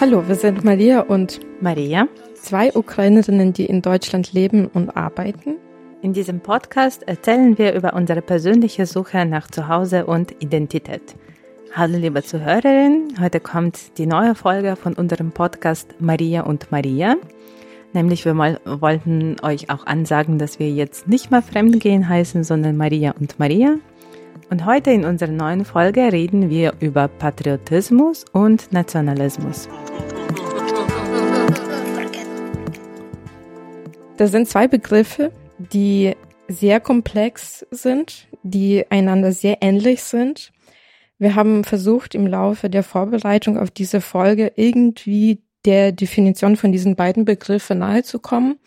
Hallo, wir sind Maria und Maria. zwei Ukrainerinnen, die in Deutschland leben und arbeiten. In diesem Podcast erzählen wir über unsere persönliche Suche nach Zuhause und Identität. Hallo liebe Zuhörerin, heute kommt die neue Folge von unserem Podcast Maria und Maria. Nämlich wir mal wollten euch auch ansagen, dass wir jetzt nicht mehr Fremdgehen heißen, sondern Maria und Maria. Und heute in unserer neuen Folge reden wir über Patriotismus und Nationalismus. Das sind zwei Begriffe, die sehr komplex sind, die einander sehr ähnlich sind. Wir haben versucht, im Laufe der Vorbereitung auf diese Folge irgendwie der Definition von diesen beiden Begriffen nahezukommen.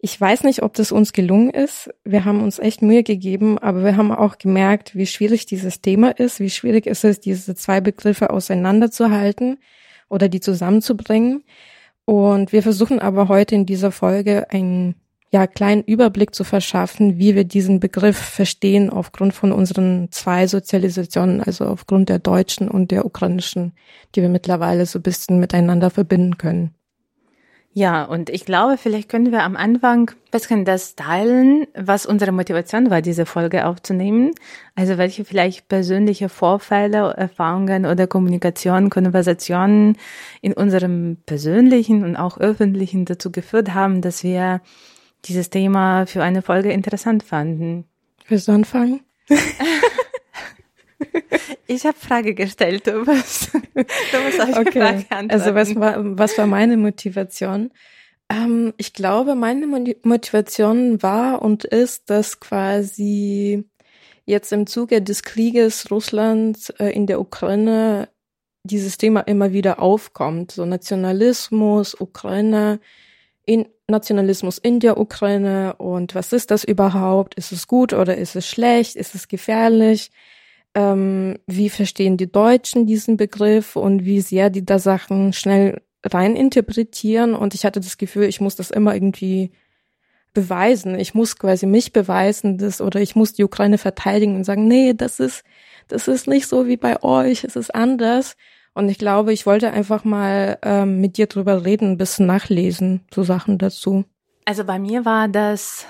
Ich weiß nicht, ob das uns gelungen ist. Wir haben uns echt Mühe gegeben, aber wir haben auch gemerkt, wie schwierig dieses Thema ist, wie schwierig ist es, diese zwei Begriffe auseinanderzuhalten oder die zusammenzubringen. Und wir versuchen aber heute in dieser Folge einen ja, kleinen Überblick zu verschaffen, wie wir diesen Begriff verstehen aufgrund von unseren zwei Sozialisationen, also aufgrund der deutschen und der ukrainischen, die wir mittlerweile so ein bisschen miteinander verbinden können. Ja, und ich glaube, vielleicht können wir am Anfang ein bisschen das teilen, was unsere Motivation war, diese Folge aufzunehmen. Also welche vielleicht persönliche Vorfälle, Erfahrungen oder Kommunikation, Konversationen in unserem persönlichen und auch öffentlichen dazu geführt haben, dass wir dieses Thema für eine Folge interessant fanden. Willst du anfangen? Ich habe Frage gestellt, du musst, du musst auf die Okay. Frage antworten. Also was war, was war meine Motivation? Ähm, ich glaube, meine Mo- Motivation war und ist, dass quasi jetzt im Zuge des Krieges Russlands äh, in der Ukraine dieses Thema immer wieder aufkommt. So Nationalismus, Ukraine, in Nationalismus in der Ukraine und was ist das überhaupt? Ist es gut oder ist es schlecht? Ist es gefährlich? Ähm, wie verstehen die Deutschen diesen Begriff und wie sehr die da Sachen schnell rein interpretieren? Und ich hatte das Gefühl, ich muss das immer irgendwie beweisen. Ich muss quasi mich beweisen, das oder ich muss die Ukraine verteidigen und sagen, nee, das ist das ist nicht so wie bei euch, es ist anders. Und ich glaube, ich wollte einfach mal ähm, mit dir drüber reden, ein bisschen nachlesen, so Sachen dazu. Also bei mir war das,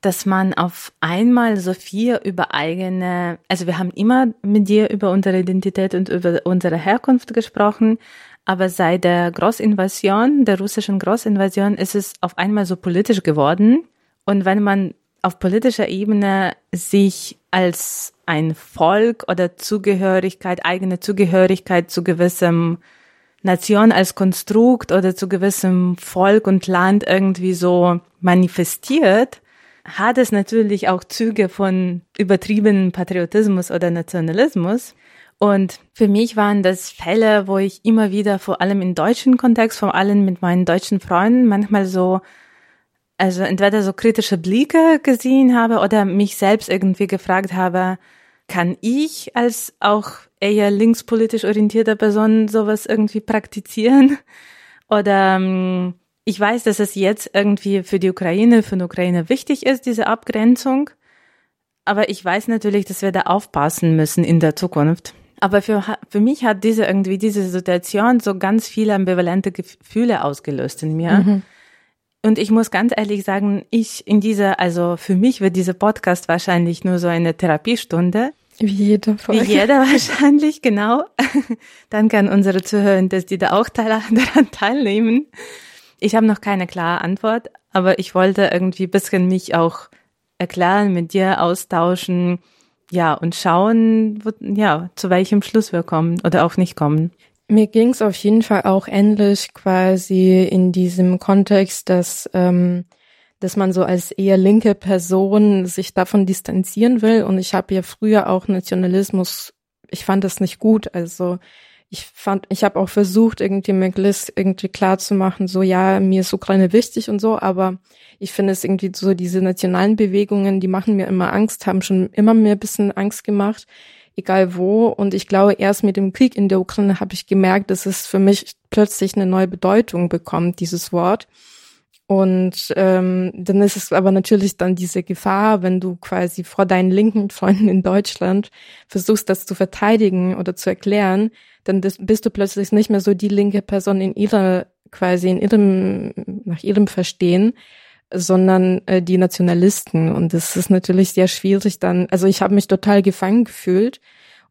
dass man auf einmal so viel über eigene, also wir haben immer mit dir über unsere Identität und über unsere Herkunft gesprochen, aber seit der Großinvasion, der russischen Großinvasion, ist es auf einmal so politisch geworden. Und wenn man auf politischer Ebene sich als ein Volk oder Zugehörigkeit, eigene Zugehörigkeit zu gewissem Nation als Konstrukt oder zu gewissem Volk und Land irgendwie so manifestiert, hat es natürlich auch Züge von übertriebenen Patriotismus oder Nationalismus. Und für mich waren das Fälle, wo ich immer wieder, vor allem im deutschen Kontext, vor allem mit meinen deutschen Freunden, manchmal so, also entweder so kritische Blicke gesehen habe oder mich selbst irgendwie gefragt habe, kann ich als auch eher linkspolitisch orientierte Person sowas irgendwie praktizieren? Oder ähm, ich weiß, dass es jetzt irgendwie für die Ukraine, für die Ukraine wichtig ist, diese Abgrenzung. Aber ich weiß natürlich, dass wir da aufpassen müssen in der Zukunft. Aber für, für mich hat diese irgendwie diese Situation so ganz viele ambivalente Gefühle ausgelöst in mir. Und ich muss ganz ehrlich sagen, ich in dieser, also für mich wird dieser Podcast wahrscheinlich nur so eine Therapiestunde. Wie jeder Wie Folge. jeder wahrscheinlich, genau. Dann kann unsere Zuhörer, dass die da auch daran teilnehmen. Ich habe noch keine klare Antwort, aber ich wollte irgendwie ein bisschen mich auch erklären, mit dir austauschen, ja, und schauen, wo, ja, zu welchem Schluss wir kommen oder auch nicht kommen. Mir ging es auf jeden Fall auch ähnlich quasi in diesem Kontext, dass, ähm, dass man so als eher linke Person sich davon distanzieren will. Und ich habe ja früher auch Nationalismus, ich fand das nicht gut. Also ich fand, ich habe auch versucht, irgendwie Meglis irgendwie klar zu machen, so ja, mir ist Ukraine wichtig und so, aber ich finde es irgendwie so, diese nationalen Bewegungen, die machen mir immer Angst, haben schon immer mir ein bisschen Angst gemacht, egal wo. Und ich glaube, erst mit dem Krieg in der Ukraine habe ich gemerkt, dass es für mich plötzlich eine neue Bedeutung bekommt, dieses Wort. Und ähm, dann ist es aber natürlich dann diese Gefahr, wenn du quasi vor deinen linken Freunden in Deutschland versuchst, das zu verteidigen oder zu erklären, dann bist du plötzlich nicht mehr so die linke Person in ihrer quasi in ihrem nach ihrem Verstehen, sondern äh, die Nationalisten. Und das ist natürlich sehr schwierig dann. Also ich habe mich total gefangen gefühlt.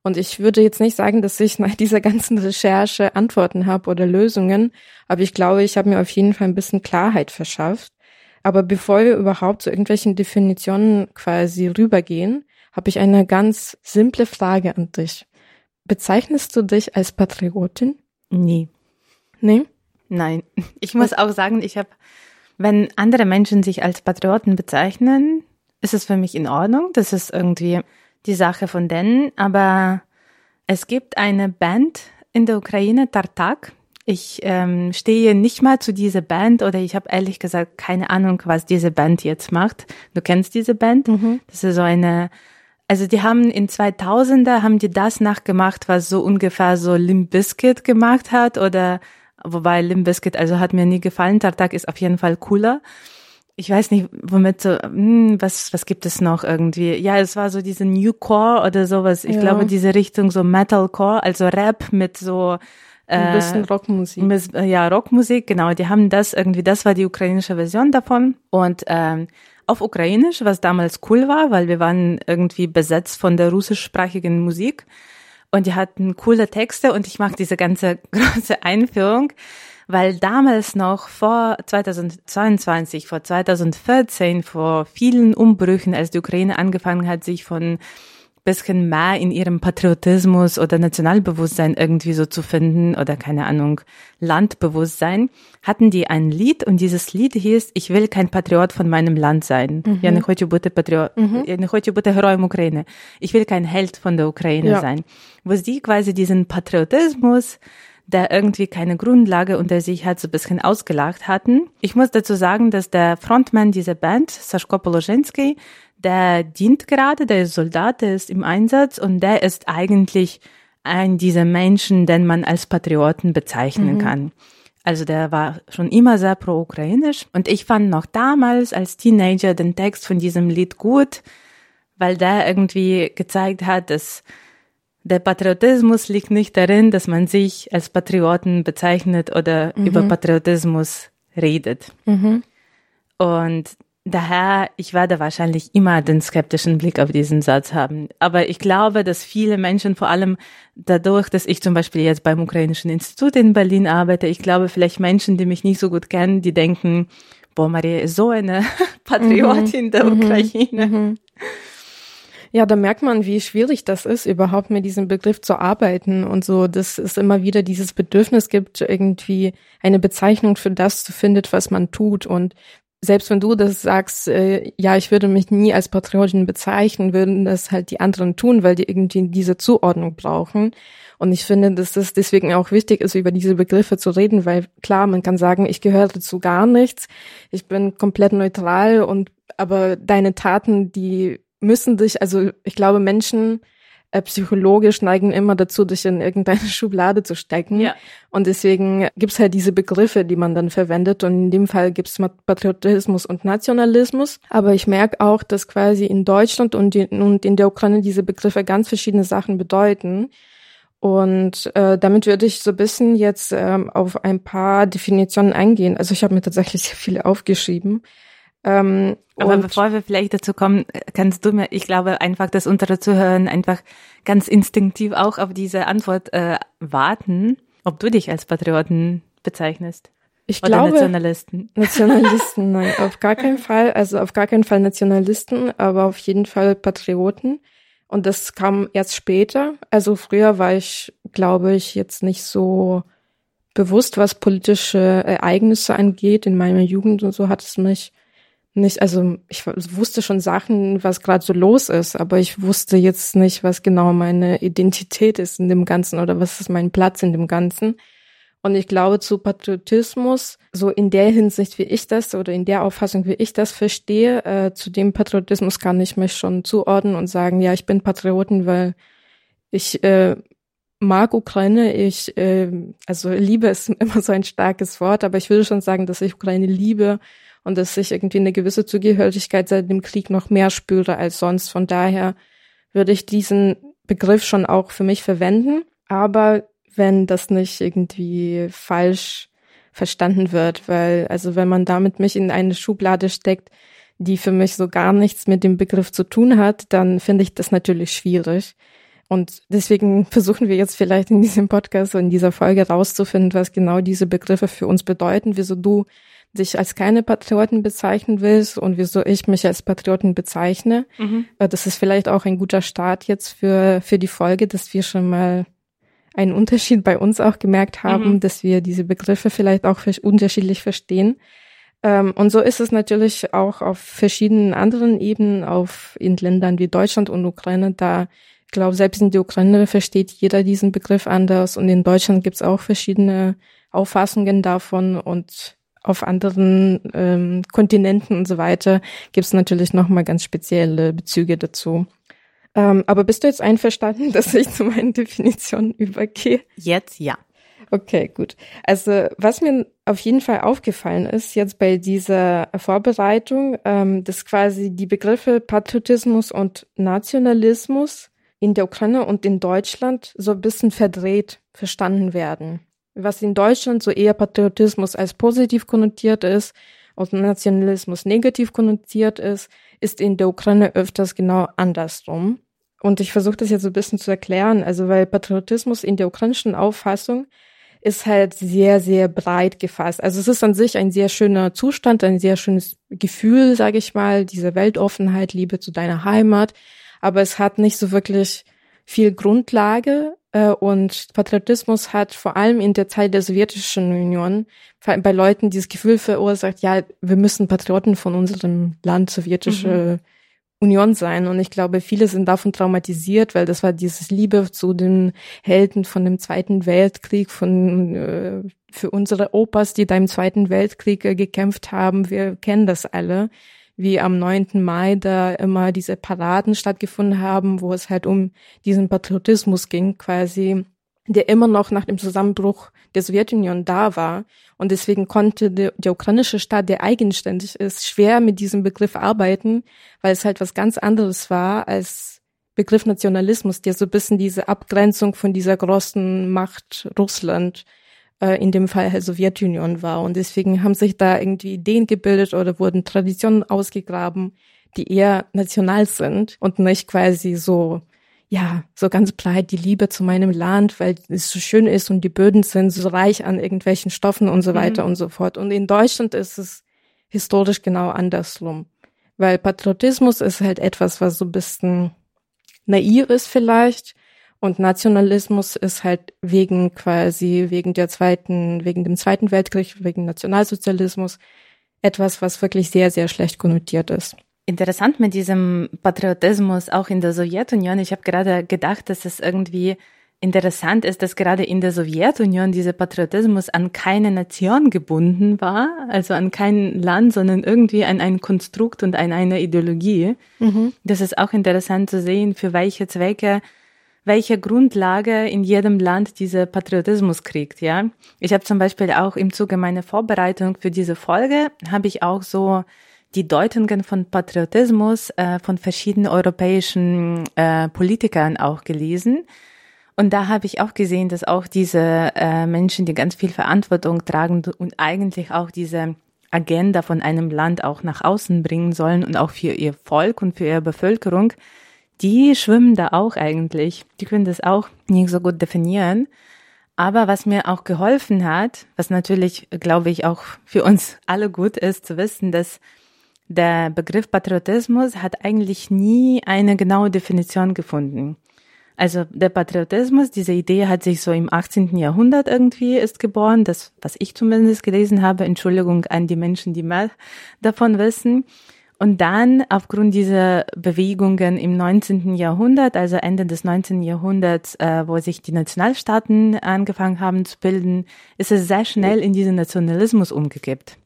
Und ich würde jetzt nicht sagen, dass ich nach dieser ganzen Recherche Antworten habe oder Lösungen, aber ich glaube, ich habe mir auf jeden Fall ein bisschen Klarheit verschafft. Aber bevor wir überhaupt zu irgendwelchen Definitionen quasi rübergehen, habe ich eine ganz simple Frage an dich. Bezeichnest du dich als Patriotin? Nie. Nee? Nein. Ich muss auch sagen, ich habe wenn andere Menschen sich als Patrioten bezeichnen, ist es für mich in Ordnung. Das ist irgendwie die Sache von denen. Aber es gibt eine Band in der Ukraine, Tartak. Ich ähm, stehe nicht mal zu dieser Band oder ich habe ehrlich gesagt keine Ahnung, was diese Band jetzt macht. Du kennst diese Band? Mhm. Das ist so eine, also die haben in 2000er haben die das nachgemacht, was so ungefähr so Limp Bizkit gemacht hat oder Wobei Limp Bizkit, also hat mir nie gefallen. Tartak ist auf jeden Fall cooler. Ich weiß nicht, womit so, hm, was, was gibt es noch irgendwie? Ja, es war so diese New Core oder sowas. Ich ja. glaube, diese Richtung so Metalcore, also Rap mit so, äh, ein bisschen Rockmusik. Mit, ja, Rockmusik, genau. Die haben das irgendwie, das war die ukrainische Version davon. Und ähm, auf Ukrainisch, was damals cool war, weil wir waren irgendwie besetzt von der russischsprachigen Musik. Und die hatten coole Texte und ich mag diese ganze große Einführung, weil damals noch vor 2022, vor 2014, vor vielen Umbrüchen, als die Ukraine angefangen hat, sich von bisschen mehr in ihrem Patriotismus oder Nationalbewusstsein irgendwie so zu finden oder keine Ahnung, Landbewusstsein, hatten die ein Lied und dieses Lied hieß Ich will kein Patriot von meinem Land sein. Mhm. Я не хочу бути патріот, mhm. я не хочу бути героєм України. Ich will kein Held von der Ukraine ja. sein. Wo sie quasi diesen Patriotismus der irgendwie keine Grundlage unter sich hat, so ein bisschen ausgelacht hatten. Ich muss dazu sagen, dass der Frontman dieser Band, Sashko Polożenski, der dient gerade, der ist Soldat, der ist im Einsatz und der ist eigentlich ein dieser Menschen, den man als Patrioten bezeichnen mhm. kann. Also der war schon immer sehr pro-ukrainisch und ich fand noch damals als Teenager den Text von diesem Lied gut, weil der irgendwie gezeigt hat, dass der Patriotismus liegt nicht darin, dass man sich als Patrioten bezeichnet oder mhm. über Patriotismus redet. Mhm. Und Daher, ich werde wahrscheinlich immer den skeptischen Blick auf diesen Satz haben. Aber ich glaube, dass viele Menschen, vor allem dadurch, dass ich zum Beispiel jetzt beim Ukrainischen Institut in Berlin arbeite, ich glaube, vielleicht Menschen, die mich nicht so gut kennen, die denken, boah, Maria ist so eine Patriotin mhm. der mhm. Ukraine. Mhm. Ja, da merkt man, wie schwierig das ist, überhaupt mit diesem Begriff zu arbeiten und so, dass es immer wieder dieses Bedürfnis gibt, irgendwie eine Bezeichnung für das zu finden, was man tut. Und selbst wenn du das sagst, äh, ja, ich würde mich nie als Patriotin bezeichnen, würden das halt die anderen tun, weil die irgendwie diese Zuordnung brauchen. Und ich finde, dass es deswegen auch wichtig ist, über diese Begriffe zu reden, weil klar, man kann sagen, ich gehöre zu gar nichts, ich bin komplett neutral und aber deine Taten, die müssen dich, also ich glaube, Menschen äh, psychologisch neigen immer dazu, dich in irgendeine Schublade zu stecken. Ja. Und deswegen gibt's halt diese Begriffe, die man dann verwendet. Und in dem Fall gibt's Patriotismus und Nationalismus. Aber ich merke auch, dass quasi in Deutschland und in, und in der Ukraine diese Begriffe ganz verschiedene Sachen bedeuten. Und äh, damit würde ich so ein bisschen jetzt ähm, auf ein paar Definitionen eingehen. Also ich habe mir tatsächlich sehr viele aufgeschrieben. Ähm, Aber bevor wir vielleicht dazu kommen, kannst du mir, ich glaube einfach, dass unsere Zuhörer einfach ganz instinktiv auch auf diese Antwort äh, warten, ob du dich als Patrioten bezeichnest. Ich Oder glaube, Nationalisten. Nationalisten, nein, auf gar keinen Fall. Also auf gar keinen Fall Nationalisten, aber auf jeden Fall Patrioten. Und das kam erst später. Also früher war ich, glaube ich, jetzt nicht so bewusst, was politische Ereignisse angeht. In meiner Jugend und so hat es mich nicht, also ich wusste schon Sachen, was gerade so los ist, aber ich wusste jetzt nicht, was genau meine Identität ist in dem Ganzen oder was ist mein Platz in dem Ganzen. Und ich glaube, zu Patriotismus, so in der Hinsicht, wie ich das oder in der Auffassung, wie ich das verstehe, äh, zu dem Patriotismus kann ich mich schon zuordnen und sagen, ja, ich bin Patrioten, weil ich äh, mag Ukraine. Ich, äh, also Liebe ist immer so ein starkes Wort, aber ich würde schon sagen, dass ich Ukraine liebe und dass ich irgendwie eine gewisse Zugehörigkeit seit dem Krieg noch mehr spüre als sonst. Von daher würde ich diesen Begriff schon auch für mich verwenden. Aber wenn das nicht irgendwie falsch verstanden wird, weil, also wenn man damit mich in eine Schublade steckt, die für mich so gar nichts mit dem Begriff zu tun hat, dann finde ich das natürlich schwierig. Und deswegen versuchen wir jetzt vielleicht in diesem Podcast in dieser Folge rauszufinden, was genau diese Begriffe für uns bedeuten, wieso du dich als keine Patrioten bezeichnen willst und wieso ich mich als Patrioten bezeichne. Mhm. Äh, das ist vielleicht auch ein guter Start jetzt für, für die Folge, dass wir schon mal einen Unterschied bei uns auch gemerkt haben, mhm. dass wir diese Begriffe vielleicht auch unterschiedlich verstehen. Ähm, und so ist es natürlich auch auf verschiedenen anderen Ebenen, auf in Ländern wie Deutschland und Ukraine. Da, ich glaube, selbst in der Ukraine versteht jeder diesen Begriff anders und in Deutschland gibt es auch verschiedene Auffassungen davon und auf anderen ähm, Kontinenten und so weiter gibt es natürlich nochmal ganz spezielle Bezüge dazu. Ähm, aber bist du jetzt einverstanden, dass ich zu meinen Definitionen übergehe? Jetzt ja. Okay, gut. Also was mir auf jeden Fall aufgefallen ist jetzt bei dieser Vorbereitung, ähm, dass quasi die Begriffe Patriotismus und Nationalismus in der Ukraine und in Deutschland so ein bisschen verdreht verstanden werden. Was in Deutschland so eher Patriotismus als positiv konnotiert ist und Nationalismus negativ konnotiert ist, ist in der Ukraine öfters genau andersrum. Und ich versuche das jetzt so ein bisschen zu erklären, also weil Patriotismus in der ukrainischen Auffassung ist halt sehr, sehr breit gefasst. Also es ist an sich ein sehr schöner Zustand, ein sehr schönes Gefühl, sage ich mal, diese Weltoffenheit, Liebe zu deiner Heimat. Aber es hat nicht so wirklich viel Grundlage. Äh, und Patriotismus hat vor allem in der Zeit der sowjetischen Union bei Leuten dieses Gefühl verursacht, ja, wir müssen Patrioten von unserem Land, sowjetische mhm Union sein. Und ich glaube, viele sind davon traumatisiert, weil das war dieses Liebe zu den Helden von dem Zweiten Weltkrieg, von äh, für unsere Opas, die da im Zweiten Weltkrieg äh, gekämpft haben. Wir kennen das alle, wie am 9. Mai da immer diese Paraden stattgefunden haben, wo es halt um diesen Patriotismus ging, quasi der immer noch nach dem Zusammenbruch der Sowjetunion da war. Und deswegen konnte der, der, ukrainische Staat, der eigenständig ist, schwer mit diesem Begriff arbeiten, weil es halt was ganz anderes war als Begriff Nationalismus, der so ein bisschen diese Abgrenzung von dieser großen Macht Russland, äh, in dem Fall halt Sowjetunion war. Und deswegen haben sich da irgendwie Ideen gebildet oder wurden Traditionen ausgegraben, die eher national sind und nicht quasi so ja, so ganz breit die Liebe zu meinem Land, weil es so schön ist und die Böden sind so reich an irgendwelchen Stoffen und so mhm. weiter und so fort. Und in Deutschland ist es historisch genau andersrum. Weil Patriotismus ist halt etwas, was so ein bisschen naiv ist vielleicht. Und Nationalismus ist halt wegen quasi, wegen der zweiten, wegen dem Zweiten Weltkrieg, wegen Nationalsozialismus etwas, was wirklich sehr, sehr schlecht konnotiert ist. Interessant mit diesem Patriotismus auch in der Sowjetunion. Ich habe gerade gedacht, dass es irgendwie interessant ist, dass gerade in der Sowjetunion dieser Patriotismus an keine Nation gebunden war, also an kein Land, sondern irgendwie an ein Konstrukt und an eine Ideologie. Mhm. Das ist auch interessant zu sehen, für welche Zwecke, welche Grundlage in jedem Land dieser Patriotismus kriegt, ja. Ich habe zum Beispiel auch im Zuge meiner Vorbereitung für diese Folge, habe ich auch so die Deutungen von Patriotismus äh, von verschiedenen europäischen äh, Politikern auch gelesen. Und da habe ich auch gesehen, dass auch diese äh, Menschen, die ganz viel Verantwortung tragen und eigentlich auch diese Agenda von einem Land auch nach außen bringen sollen und auch für ihr Volk und für ihre Bevölkerung, die schwimmen da auch eigentlich. Die können das auch nicht so gut definieren. Aber was mir auch geholfen hat, was natürlich, glaube ich, auch für uns alle gut ist, zu wissen, dass der Begriff Patriotismus hat eigentlich nie eine genaue Definition gefunden. Also der Patriotismus, diese Idee hat sich so im 18. Jahrhundert irgendwie ist geboren, das, was ich zumindest gelesen habe, Entschuldigung an die Menschen, die mehr davon wissen. Und dann aufgrund dieser Bewegungen im 19. Jahrhundert, also Ende des 19. Jahrhunderts, äh, wo sich die Nationalstaaten angefangen haben zu bilden, ist es sehr schnell in diesen Nationalismus umgekippt.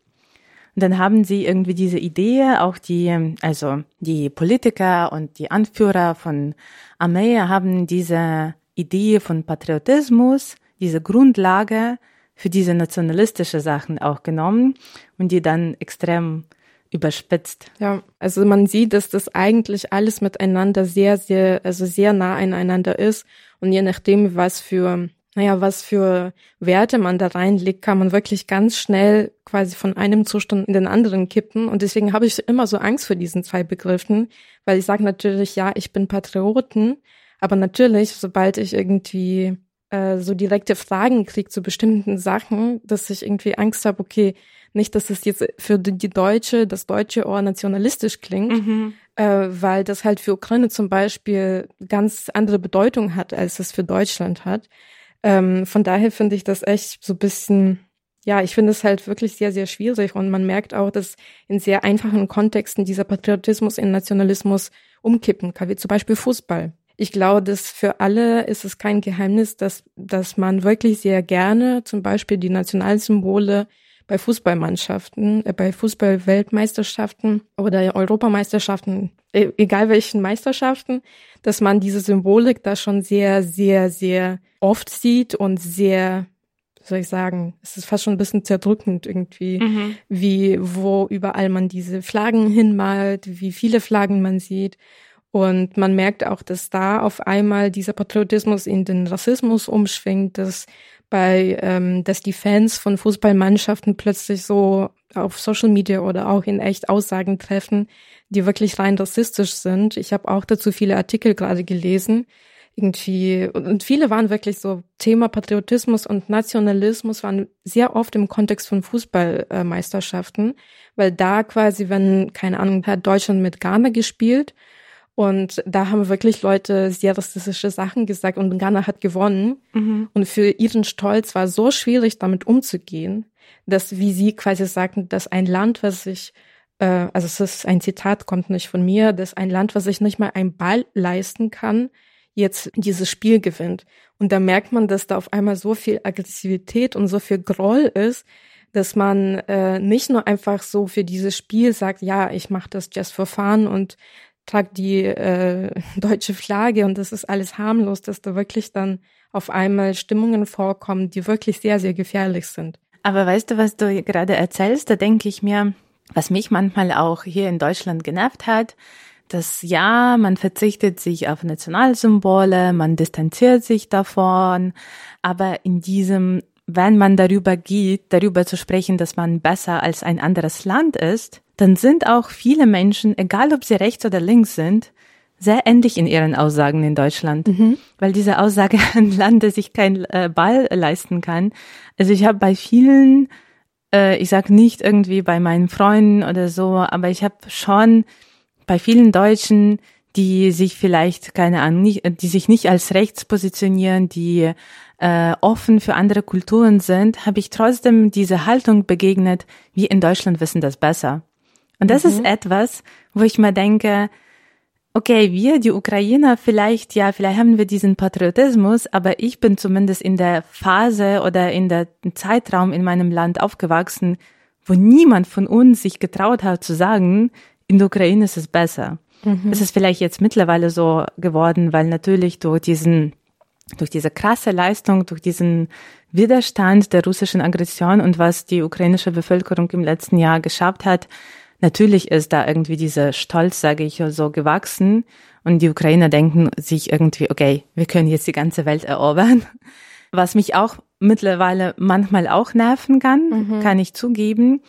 Und dann haben sie irgendwie diese Idee, auch die, also die Politiker und die Anführer von Armee haben diese Idee von Patriotismus, diese Grundlage für diese nationalistische Sachen auch genommen und die dann extrem überspitzt. Ja, also man sieht, dass das eigentlich alles miteinander sehr, sehr, also sehr nah aneinander ist. Und je nachdem, was für, naja, was für Werte man da reinlegt, kann man wirklich ganz schnell quasi von einem Zustand in den anderen kippen. Und deswegen habe ich immer so Angst vor diesen zwei Begriffen, weil ich sage natürlich, ja, ich bin Patrioten, aber natürlich, sobald ich irgendwie äh, so direkte Fragen kriege zu bestimmten Sachen, dass ich irgendwie Angst habe, okay, nicht, dass es jetzt für die Deutsche, das deutsche Ohr nationalistisch klingt, mhm. äh, weil das halt für Ukraine zum Beispiel ganz andere Bedeutung hat, als es für Deutschland hat. Ähm, von daher finde ich das echt so bisschen, ja, ich finde es halt wirklich sehr, sehr schwierig und man merkt auch, dass in sehr einfachen Kontexten dieser Patriotismus in Nationalismus umkippen kann, wie zum Beispiel Fußball. Ich glaube, dass für alle ist es kein Geheimnis, dass, dass man wirklich sehr gerne zum Beispiel die Nationalsymbole bei Fußballmannschaften, äh, bei Fußballweltmeisterschaften oder Europameisterschaften, e egal welchen Meisterschaften, dass man diese Symbolik da schon sehr, sehr, sehr oft sieht und sehr, soll ich sagen, es ist fast schon ein bisschen zerdrückend irgendwie, mhm. wie, wo überall man diese Flaggen hinmalt, wie viele Flaggen man sieht. Und man merkt auch, dass da auf einmal dieser Patriotismus in den Rassismus umschwingt, dass bei, ähm, dass die Fans von Fußballmannschaften plötzlich so auf Social Media oder auch in echt Aussagen treffen, die wirklich rein rassistisch sind. Ich habe auch dazu viele Artikel gerade gelesen. Irgendwie, und viele waren wirklich so, Thema Patriotismus und Nationalismus waren sehr oft im Kontext von Fußballmeisterschaften, weil da quasi, wenn, keine Ahnung, hat Deutschland mit Ghana gespielt und da haben wirklich Leute sehr rassistische Sachen gesagt und Ghana hat gewonnen. Mhm. Und für ihren Stolz war so schwierig, damit umzugehen, dass, wie sie quasi sagten, dass ein Land, was sich, äh, also es ist ein Zitat, kommt nicht von mir, dass ein Land, was sich nicht mal ein Ball leisten kann, jetzt dieses Spiel gewinnt. Und da merkt man, dass da auf einmal so viel Aggressivität und so viel Groll ist, dass man äh, nicht nur einfach so für dieses Spiel sagt, ja, ich mache das just for fun und trage die äh, deutsche Flagge und das ist alles harmlos, dass da wirklich dann auf einmal Stimmungen vorkommen, die wirklich sehr, sehr gefährlich sind. Aber weißt du, was du gerade erzählst, da denke ich mir, was mich manchmal auch hier in Deutschland genervt hat, dass ja, man verzichtet sich auf Nationalsymbole, man distanziert sich davon, aber in diesem, wenn man darüber geht, darüber zu sprechen, dass man besser als ein anderes Land ist, dann sind auch viele Menschen, egal ob sie rechts oder links sind, sehr ähnlich in ihren Aussagen in Deutschland, mhm. weil diese Aussage ein Land, das sich kein äh, Ball leisten kann. Also ich habe bei vielen, äh, ich sag nicht irgendwie bei meinen Freunden oder so, aber ich habe schon bei vielen Deutschen, die sich vielleicht keine Ahnung, nicht, die sich nicht als rechts positionieren, die äh, offen für andere Kulturen sind, habe ich trotzdem diese Haltung begegnet, wir in Deutschland wissen das besser. Und das mhm. ist etwas, wo ich mir denke, okay, wir, die Ukrainer, vielleicht, ja, vielleicht haben wir diesen Patriotismus, aber ich bin zumindest in der Phase oder in der Zeitraum in meinem Land aufgewachsen, wo niemand von uns sich getraut hat zu sagen, in der Ukraine ist es besser. Mhm. Es ist vielleicht jetzt mittlerweile so geworden, weil natürlich durch diesen, durch diese krasse Leistung, durch diesen Widerstand der russischen Aggression und was die ukrainische Bevölkerung im letzten Jahr geschafft hat, Natürlich ist da irgendwie dieser Stolz, sage ich, so gewachsen. Und die Ukrainer denken sich irgendwie, okay, wir können jetzt die ganze Welt erobern. Was mich auch mittlerweile manchmal auch nerven kann, mhm. kann ich zugeben.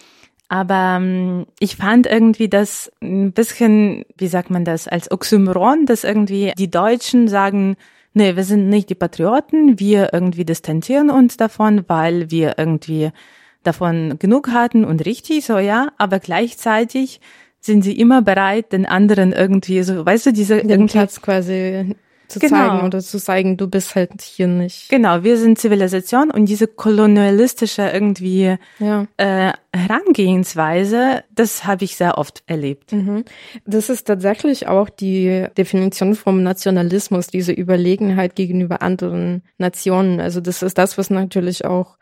Aber ähm, ich fand irgendwie das ein bisschen, wie sagt man das, als Oxymoron, dass irgendwie die Deutschen sagen, nee, wir sind nicht die Patrioten, wir irgendwie distanzieren uns davon, weil wir irgendwie davon genug hatten und richtig, so ja, aber gleichzeitig sind sie immer bereit, den anderen irgendwie so, weißt du, diese den Platz quasi zu genau. zeigen oder zu zeigen, du bist halt hier nicht. Genau, wir sind Zivilisation und diese kolonialistische irgendwie ja. äh, Herangehensweise, das habe ich sehr oft erlebt. Mhm. Das ist tatsächlich auch die Definition vom Nationalismus, diese Überlegenheit gegenüber anderen Nationen. Also das ist das, was natürlich auch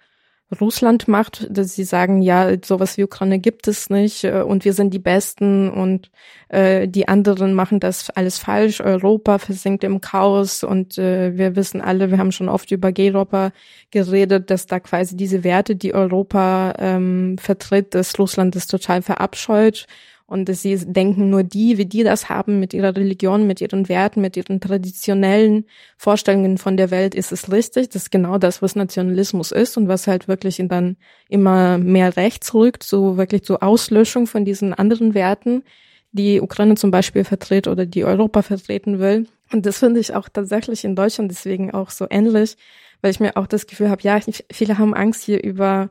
Russland macht, dass sie sagen, ja, sowas wie Ukraine gibt es nicht äh, und wir sind die Besten und äh, die anderen machen das alles falsch. Europa versinkt im Chaos und äh, wir wissen alle, wir haben schon oft über G-Europa geredet, dass da quasi diese Werte, die Europa ähm, vertritt, dass Russland das total verabscheut und dass sie denken, nur die, wie die das haben mit ihrer Religion, mit ihren Werten, mit ihren traditionellen Vorstellungen von der Welt, ist es richtig. Das ist genau das, was Nationalismus ist und was halt wirklich dann immer mehr rechts rückt, so wirklich zur Auslöschung von diesen anderen Werten, die Ukraine zum Beispiel vertritt oder die Europa vertreten will. Und das finde ich auch tatsächlich in Deutschland deswegen auch so ähnlich, weil ich mir auch das Gefühl habe, ja, viele haben Angst hier über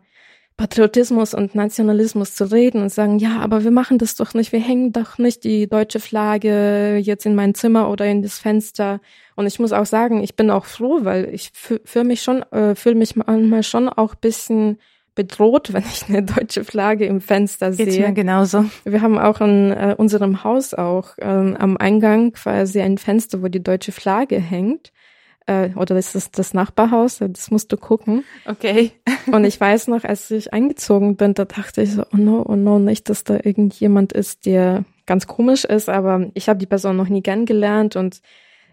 Patriotismus und Nationalismus zu reden und sagen, ja, aber wir machen das doch nicht, wir hängen doch nicht die deutsche Flagge jetzt in mein Zimmer oder in das Fenster. Und ich muss auch sagen, ich bin auch froh, weil ich fühle mich schon, äh, fühle mich manchmal schon auch bisschen bedroht, wenn ich eine deutsche Flagge im Fenster sehe. Geht's mir genauso. Wir haben auch in äh, unserem Haus auch ähm, am Eingang quasi ein Fenster, wo die deutsche Flagge hängt äh, oder das ist das Nachbarhaus, das musst du gucken. Okay. und ich weiß noch, als ich eingezogen bin, da dachte ich so, oh no, oh no, nicht, dass da irgendjemand ist, der ganz komisch ist, aber ich habe die Person noch nie kennengelernt und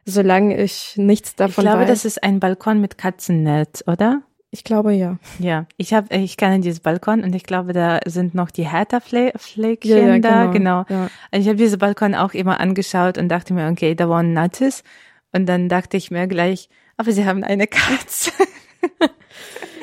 solange ich nichts davon weiß. Ich glaube, weiß, das ist ein Balkon mit Katzennetz, oder? Ich glaube ja. Ja, ich habe, ich kenne dieses Balkon und ich glaube, da sind noch die Hertha-Fleckchen ja, ja, da, genau. genau. Ja. Und ich habe diesen Balkon auch immer angeschaut und dachte mir, okay, da waren Nazis und dann dachte ich mir gleich, aber sie haben eine Katze.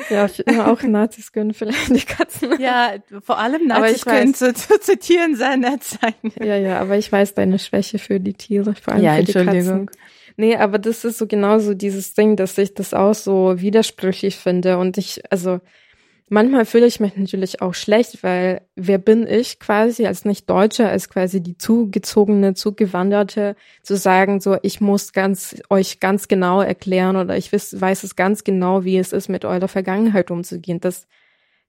Ja, auch Nazis können vielleicht die Katzen. Ja, vor allem Nazis können zu, zu, zu Tieren sehr nett sein. Ja, ja, aber ich weiß deine Schwäche für die Tiere, vor allem ja, für die Katzen. Nee, aber das ist so genauso dieses Ding, dass ich das auch so widersprüchlich finde und ich, also Manchmal fühle ich mich natürlich auch schlecht, weil wer bin ich quasi als Nicht-Deutscher, als quasi die zugezogene, zugewanderte, zu sagen, so, ich muss ganz, euch ganz genau erklären oder ich weiß, weiß es ganz genau, wie es ist, mit eurer Vergangenheit umzugehen. Das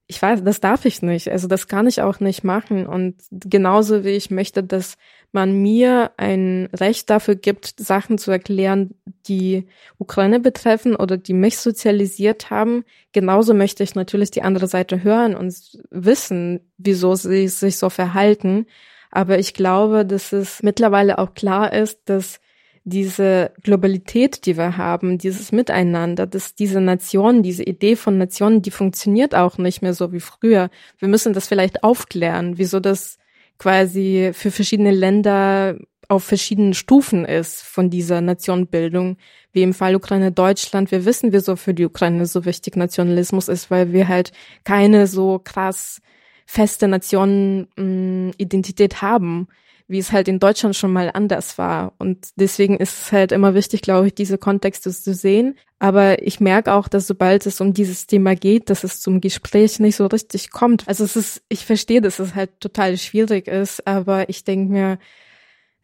ich weiß, das darf ich nicht. Also das kann ich auch nicht machen. Und genauso wie ich möchte, dass man mir ein Recht dafür gibt, Sachen zu erklären, die Ukraine betreffen oder die mich sozialisiert haben, genauso möchte ich natürlich die andere Seite hören und wissen, wieso sie sich so verhalten. Aber ich glaube, dass es mittlerweile auch klar ist, dass diese Globalität, die wir haben, dieses Miteinander, dass diese Nation, diese Idee von Nationen, die funktioniert auch nicht mehr so wie früher. Wir müssen das vielleicht aufklären, wieso das quasi für verschiedene Länder auf verschiedenen Stufen ist von dieser Nationbildung, wie im Fall Ukraine Deutschland. Wir wissen, wieso für die Ukraine so wichtig Nationalismus ist, weil wir halt keine so krass feste Nationenidentität haben wie es halt in Deutschland schon mal anders war. Und deswegen ist es halt immer wichtig, glaube ich, diese Kontexte zu sehen. Aber ich merke auch, dass sobald es um dieses Thema geht, dass es zum Gespräch nicht so richtig kommt. Also es ist, ich verstehe, dass es halt total schwierig ist, aber ich denke mir,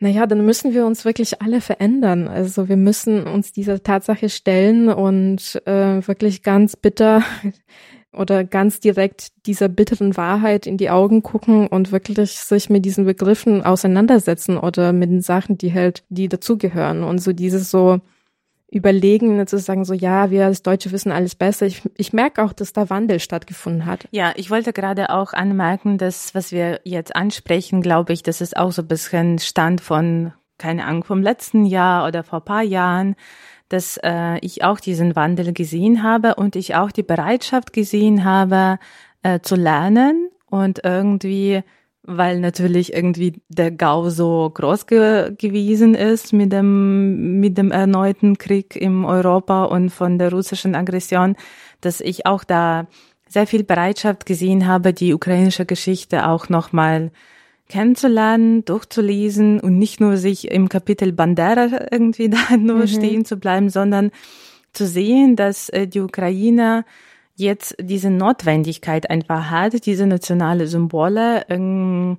naja, dann müssen wir uns wirklich alle verändern. Also wir müssen uns dieser Tatsache stellen und äh, wirklich ganz bitter oder ganz direkt dieser bitteren Wahrheit in die Augen gucken und wirklich sich mit diesen Begriffen auseinandersetzen oder mit den Sachen, die halt, die dazugehören und so dieses so überlegen, zu sagen so, ja, wir als Deutsche wissen alles besser. Ich, ich merke auch, dass da Wandel stattgefunden hat. Ja, ich wollte gerade auch anmerken, dass was wir jetzt ansprechen, glaube ich, das ist auch so ein bisschen Stand von, keine Ahnung, vom letzten Jahr oder vor paar Jahren dass äh, ich auch diesen Wandel gesehen habe und ich auch die Bereitschaft gesehen habe, äh, zu lernen und irgendwie, weil natürlich irgendwie der Gau so groß ge gewesen ist mit dem, mit dem erneuten Krieg im Europa und von der russischen Aggression, dass ich auch da sehr viel Bereitschaft gesehen habe, die ukrainische Geschichte auch nochmal kennenzulernen, durchzulesen und nicht nur sich im Kapitel Bandera irgendwie da nur mhm. stehen zu bleiben, sondern zu sehen, dass äh, die Ukraine jetzt diese Notwendigkeit einfach hat, diese nationale Symbole ähm,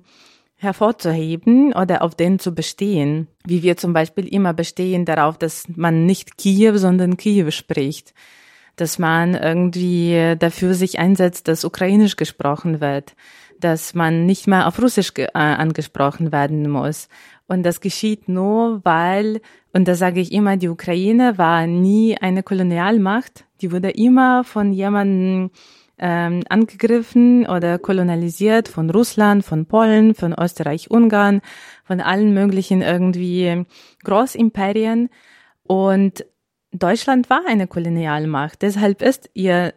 hervorzuheben oder auf denen zu bestehen. Wie wir zum Beispiel immer bestehen darauf, dass man nicht Kiew, sondern Kiew spricht. Dass man irgendwie dafür sich einsetzt, dass ukrainisch gesprochen wird dass man nicht mehr auf Russisch äh, angesprochen werden muss. Und das geschieht nur, weil, und da sage ich immer, die Ukraine war nie eine Kolonialmacht. Die wurde immer von jemandem ähm, angegriffen oder kolonialisiert von Russland, von Polen, von Österreich, Ungarn, von allen möglichen irgendwie Großimperien. Und Deutschland war eine Kolonialmacht. Deshalb ist ihr,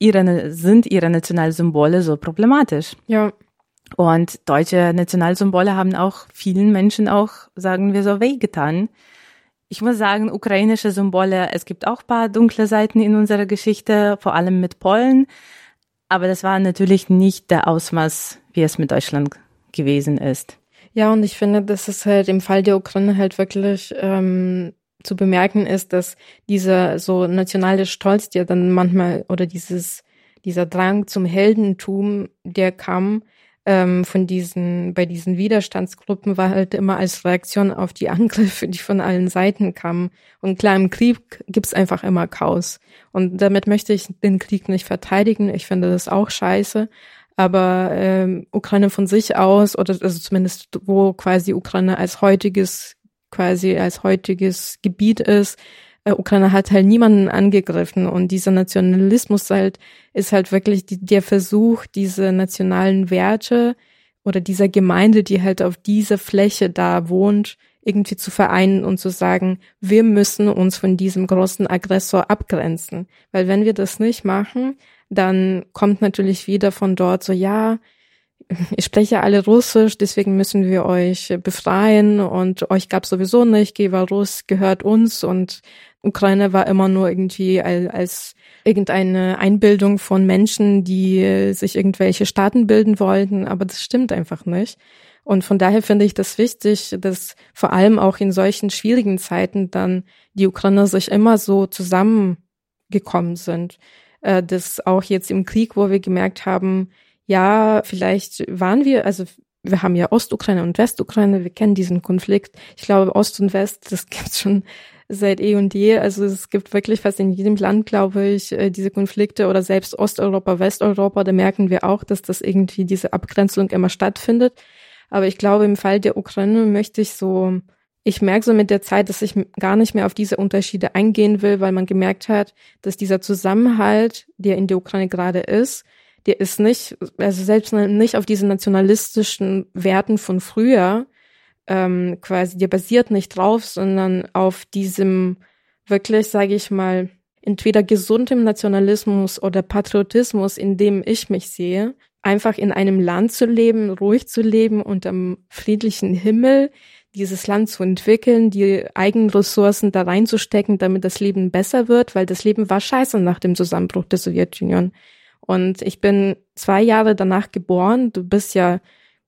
ihre, sind ihre Nationalsymbole so problematisch. Ja. Und deutsche Nationalsymbole haben auch vielen Menschen auch, sagen wir so, wehgetan. Ich muss sagen, ukrainische Symbole, es gibt auch paar dunkle Seiten in unserer Geschichte, vor allem mit Polen. Aber das war natürlich nicht der Ausmaß, wie es mit Deutschland gewesen ist. Ja, und ich finde, dass es halt im Fall der Ukraine halt wirklich ähm, zu bemerken ist, dass dieser so nationale Stolz, der dann manchmal oder dieses dieser Drang zum Heldentum, der kam, ähm, von diesen, bei diesen Widerstandsgruppen war halt immer als Reaktion auf die Angriffe, die von allen Seiten kamen. Und klar, im Krieg gibt's einfach immer Chaos. Und damit möchte ich den Krieg nicht verteidigen. Ich finde das auch scheiße. Aber ähm, Ukraine von sich aus, oder also zumindest wo quasi Ukraine als heutiges, quasi als heutiges Gebiet ist, äh, Ukraine hat halt niemanden angegriffen und dieser Nationalismus halt ist halt wirklich die, der Versuch, diese nationalen Werte oder dieser Gemeinde, die halt auf dieser Fläche da wohnt, irgendwie zu vereinen und zu sagen, wir müssen uns von diesem großen Aggressor abgrenzen. Weil wenn wir das nicht machen, dann kommt natürlich wieder von dort so, ja, ich spreche alle Russisch, deswegen müssen wir euch befreien und euch gab sowieso nicht, Gevarus gehört uns und Ukraine war immer nur irgendwie als, irgendeine Einbildung von Menschen, die sich irgendwelche Staaten bilden wollten, aber das stimmt einfach nicht. Und von daher finde ich das wichtig, dass vor allem auch in solchen schwierigen Zeiten dann die Ukrainer sich immer so zusammengekommen sind. Äh, dass auch jetzt im Krieg, wo wir gemerkt haben, ja, vielleicht waren wir, also wir haben ja Ostukraine und Westukraine, wir kennen diesen Konflikt. Ich glaube, Ost und West, das gibt's schon seit eh und je. Also es gibt wirklich fast in jedem Land, glaube ich, äh, diese Konflikte oder selbst Osteuropa, Westeuropa, da merken wir auch, dass das irgendwie diese Abgrenzung immer stattfindet. Aber ich glaube, im Fall der Ukraine möchte ich so, ich merke so mit der Zeit, dass ich gar nicht mehr auf diese Unterschiede eingehen will, weil man gemerkt hat, dass dieser Zusammenhalt, der in der Ukraine gerade ist, der ist nicht, also selbst nicht auf diesen nationalistischen Werten von früher, ähm, quasi, der basiert nicht drauf, sondern auf diesem wirklich, sage ich mal, entweder gesundem Nationalismus oder Patriotismus, in dem ich mich sehe, einfach in einem Land zu leben, ruhig zu leben, unterm friedlichen Himmel, dieses Land zu entwickeln, die eigenen Ressourcen da reinzustecken, damit das Leben besser wird, weil das Leben war scheiße nach dem Zusammenbruch der Sowjetunion. Und ich bin zwei Jahre danach geboren. Du bist ja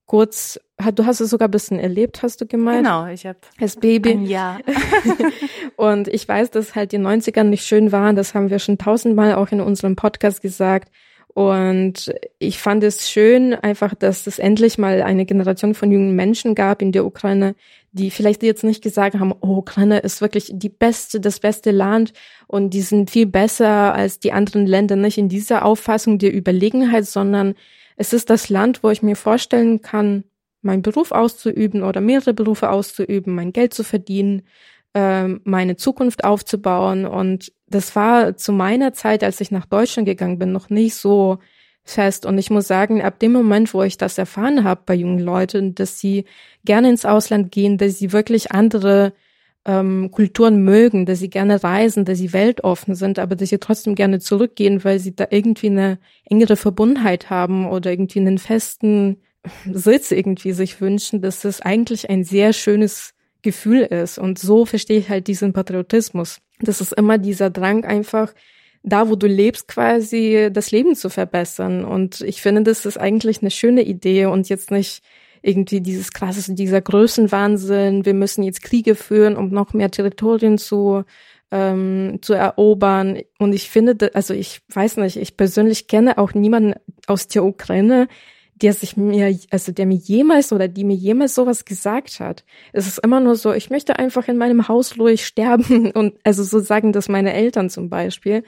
kurz, du hast es sogar ein bisschen erlebt, hast du gemeint? Genau, ich habe als Baby. Jahr. und ich weiß, dass halt die 90er nicht schön waren. Das haben wir schon tausendmal auch in unserem Podcast gesagt. Und ich fand es schön, einfach, dass es endlich mal eine Generation von jungen Menschen gab in der Ukraine, die vielleicht jetzt nicht gesagt haben, oh, Ukraine ist wirklich die beste, das beste Land und die sind viel besser als die anderen Länder, nicht in dieser Auffassung der Überlegenheit, sondern es ist das Land, wo ich mir vorstellen kann, meinen Beruf auszuüben oder mehrere Berufe auszuüben, mein Geld zu verdienen, äh, meine Zukunft aufzubauen. Und das war zu meiner Zeit, als ich nach Deutschland gegangen bin, noch nicht so fest. Und ich muss sagen, ab dem Moment, wo ich das erfahren habe bei jungen Leuten, dass sie gerne ins Ausland gehen, dass sie wirklich andere ähm, Kulturen mögen, dass sie gerne reisen, dass sie weltoffen sind, aber dass sie trotzdem gerne zurückgehen, weil sie da irgendwie eine engere Verbundenheit haben oder irgendwie einen festen Sitz irgendwie sich wünschen, dass es eigentlich ein sehr schönes Gefühl ist. Und so verstehe ich halt diesen Patriotismus. Das ist immer dieser Drang einfach, da wo du lebst, quasi das Leben zu verbessern. Und ich finde, das ist eigentlich eine schöne Idee und jetzt nicht irgendwie dieses krasse, dieser Größenwahnsinn, wir müssen jetzt Kriege führen, um noch mehr Territorien zu ähm, zu erobern. Und ich finde, also ich weiß nicht, ich persönlich kenne auch niemanden aus der Ukraine, der sich mir, also der mir jemals oder die mir jemals sowas gesagt hat. Es ist immer nur so, ich möchte einfach in meinem Haus ruhig sterben und also so sagen das meine Eltern zum Beispiel.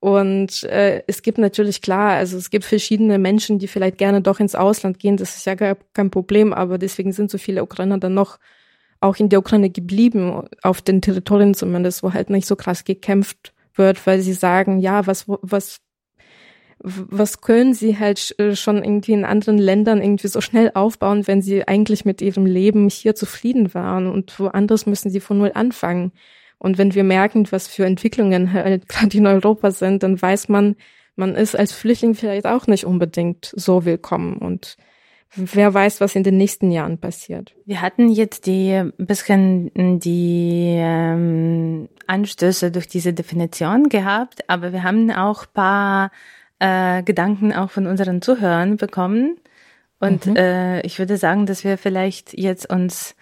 Und äh, es gibt natürlich klar, also es gibt verschiedene Menschen, die vielleicht gerne doch ins Ausland gehen. Das ist ja gar kein Problem, aber deswegen sind so viele Ukrainer dann noch auch in der Ukraine geblieben, auf den Territorien zumindest, wo halt nicht so krass gekämpft wird, weil sie sagen, ja, was, was, was können sie halt äh, schon irgendwie in anderen Ländern irgendwie so schnell aufbauen, wenn sie eigentlich mit ihrem Leben hier zufrieden waren und woanders müssen sie von null anfangen. Und wenn wir merken, was für Entwicklungen halt gerade in Europa sind, dann weiß man, man ist als Flüchtling vielleicht auch nicht unbedingt so willkommen und wer weiß, was in den nächsten Jahren passiert. Wir hatten jetzt die bisschen die ähm, Anstöße durch diese Definition gehabt, aber wir haben auch paar äh, Gedanken auch von unseren Zuhörern bekommen. Und mhm. äh, ich würde sagen, dass wir vielleicht jetzt uns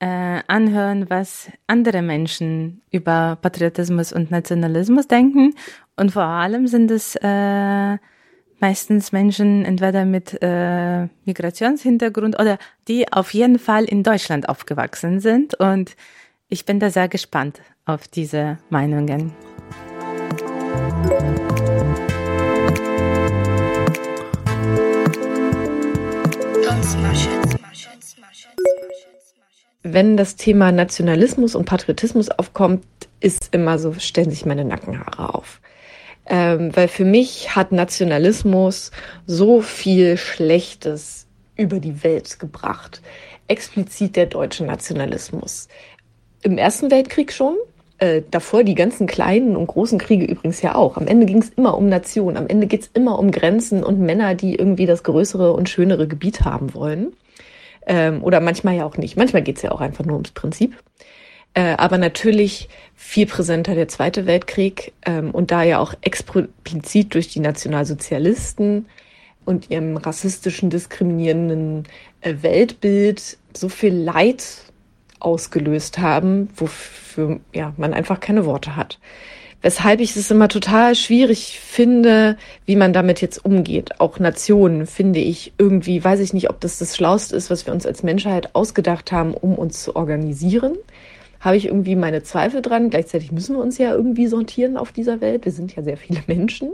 äh, anhören, was andere Menschen über Patriotismus und Nationalismus denken. Und vor allem sind es äh, meistens Menschen entweder mit äh, Migrationshintergrund oder die auf jeden Fall in Deutschland aufgewachsen sind. Und ich bin da sehr gespannt auf diese Meinungen. Wenn das Thema Nationalismus und Patriotismus aufkommt, ist immer so, stellen sich meine Nackenhaare auf. Ähm, weil für mich hat Nationalismus so viel Schlechtes über die Welt gebracht. Explizit der deutsche Nationalismus. Im Ersten Weltkrieg schon, äh, davor die ganzen kleinen und großen Kriege übrigens ja auch. Am Ende ging es immer um Nationen, am Ende geht es immer um Grenzen und Männer, die irgendwie das größere und schönere Gebiet haben wollen. Ähm, oder manchmal ja auch nicht. Manchmal geht es ja auch einfach nur ums Prinzip. Äh, aber natürlich viel präsenter der Zweite Weltkrieg ähm, und da ja auch explizit durch die Nationalsozialisten und ihrem rassistischen, diskriminierenden äh, Weltbild so viel Leid ausgelöst haben, wofür ja, man einfach keine Worte hat. Weshalb ich es immer total schwierig finde, wie man damit jetzt umgeht. Auch Nationen finde ich irgendwie, weiß ich nicht, ob das das Schlauste ist, was wir uns als Menschheit ausgedacht haben, um uns zu organisieren habe ich irgendwie meine Zweifel dran. Gleichzeitig müssen wir uns ja irgendwie sortieren auf dieser Welt. Wir sind ja sehr viele Menschen.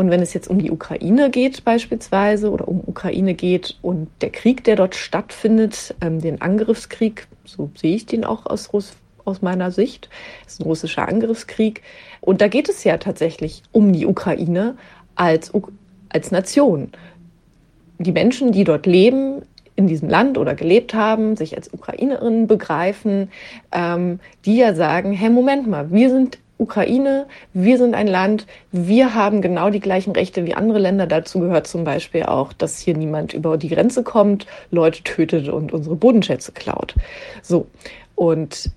Und wenn es jetzt um die Ukraine geht beispielsweise oder um Ukraine geht und der Krieg, der dort stattfindet, ähm, den Angriffskrieg, so sehe ich den auch aus, Russ aus meiner Sicht, ist ein russischer Angriffskrieg. Und da geht es ja tatsächlich um die Ukraine als, als Nation. Die Menschen, die dort leben, in diesem Land oder gelebt haben, sich als Ukrainerinnen begreifen, ähm, die ja sagen, hey, Moment mal, wir sind Ukraine, wir sind ein Land, wir haben genau die gleichen Rechte wie andere Länder. Dazu gehört zum Beispiel auch, dass hier niemand über die Grenze kommt, Leute tötet und unsere Bodenschätze klaut. So. Und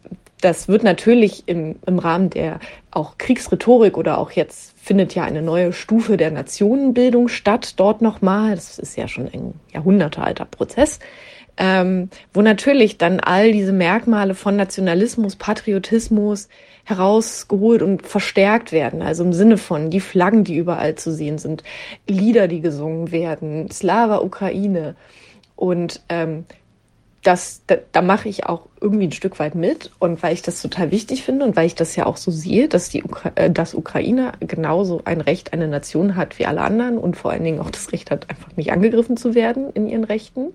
das wird natürlich im, im Rahmen der auch Kriegsrhetorik oder auch jetzt findet ja eine neue Stufe der Nationenbildung statt, dort nochmal. Das ist ja schon ein jahrhundertealter Prozess. Ähm, wo natürlich dann all diese Merkmale von Nationalismus, Patriotismus herausgeholt und verstärkt werden. Also im Sinne von die Flaggen, die überall zu sehen sind, Lieder, die gesungen werden, Slava Ukraine. Und ähm, das, da, da mache ich auch irgendwie ein Stück weit mit und weil ich das total wichtig finde und weil ich das ja auch so sehe, dass die Ukra äh, dass Ukraine genauso ein Recht, eine Nation hat wie alle anderen und vor allen Dingen auch das Recht hat, einfach nicht angegriffen zu werden in ihren Rechten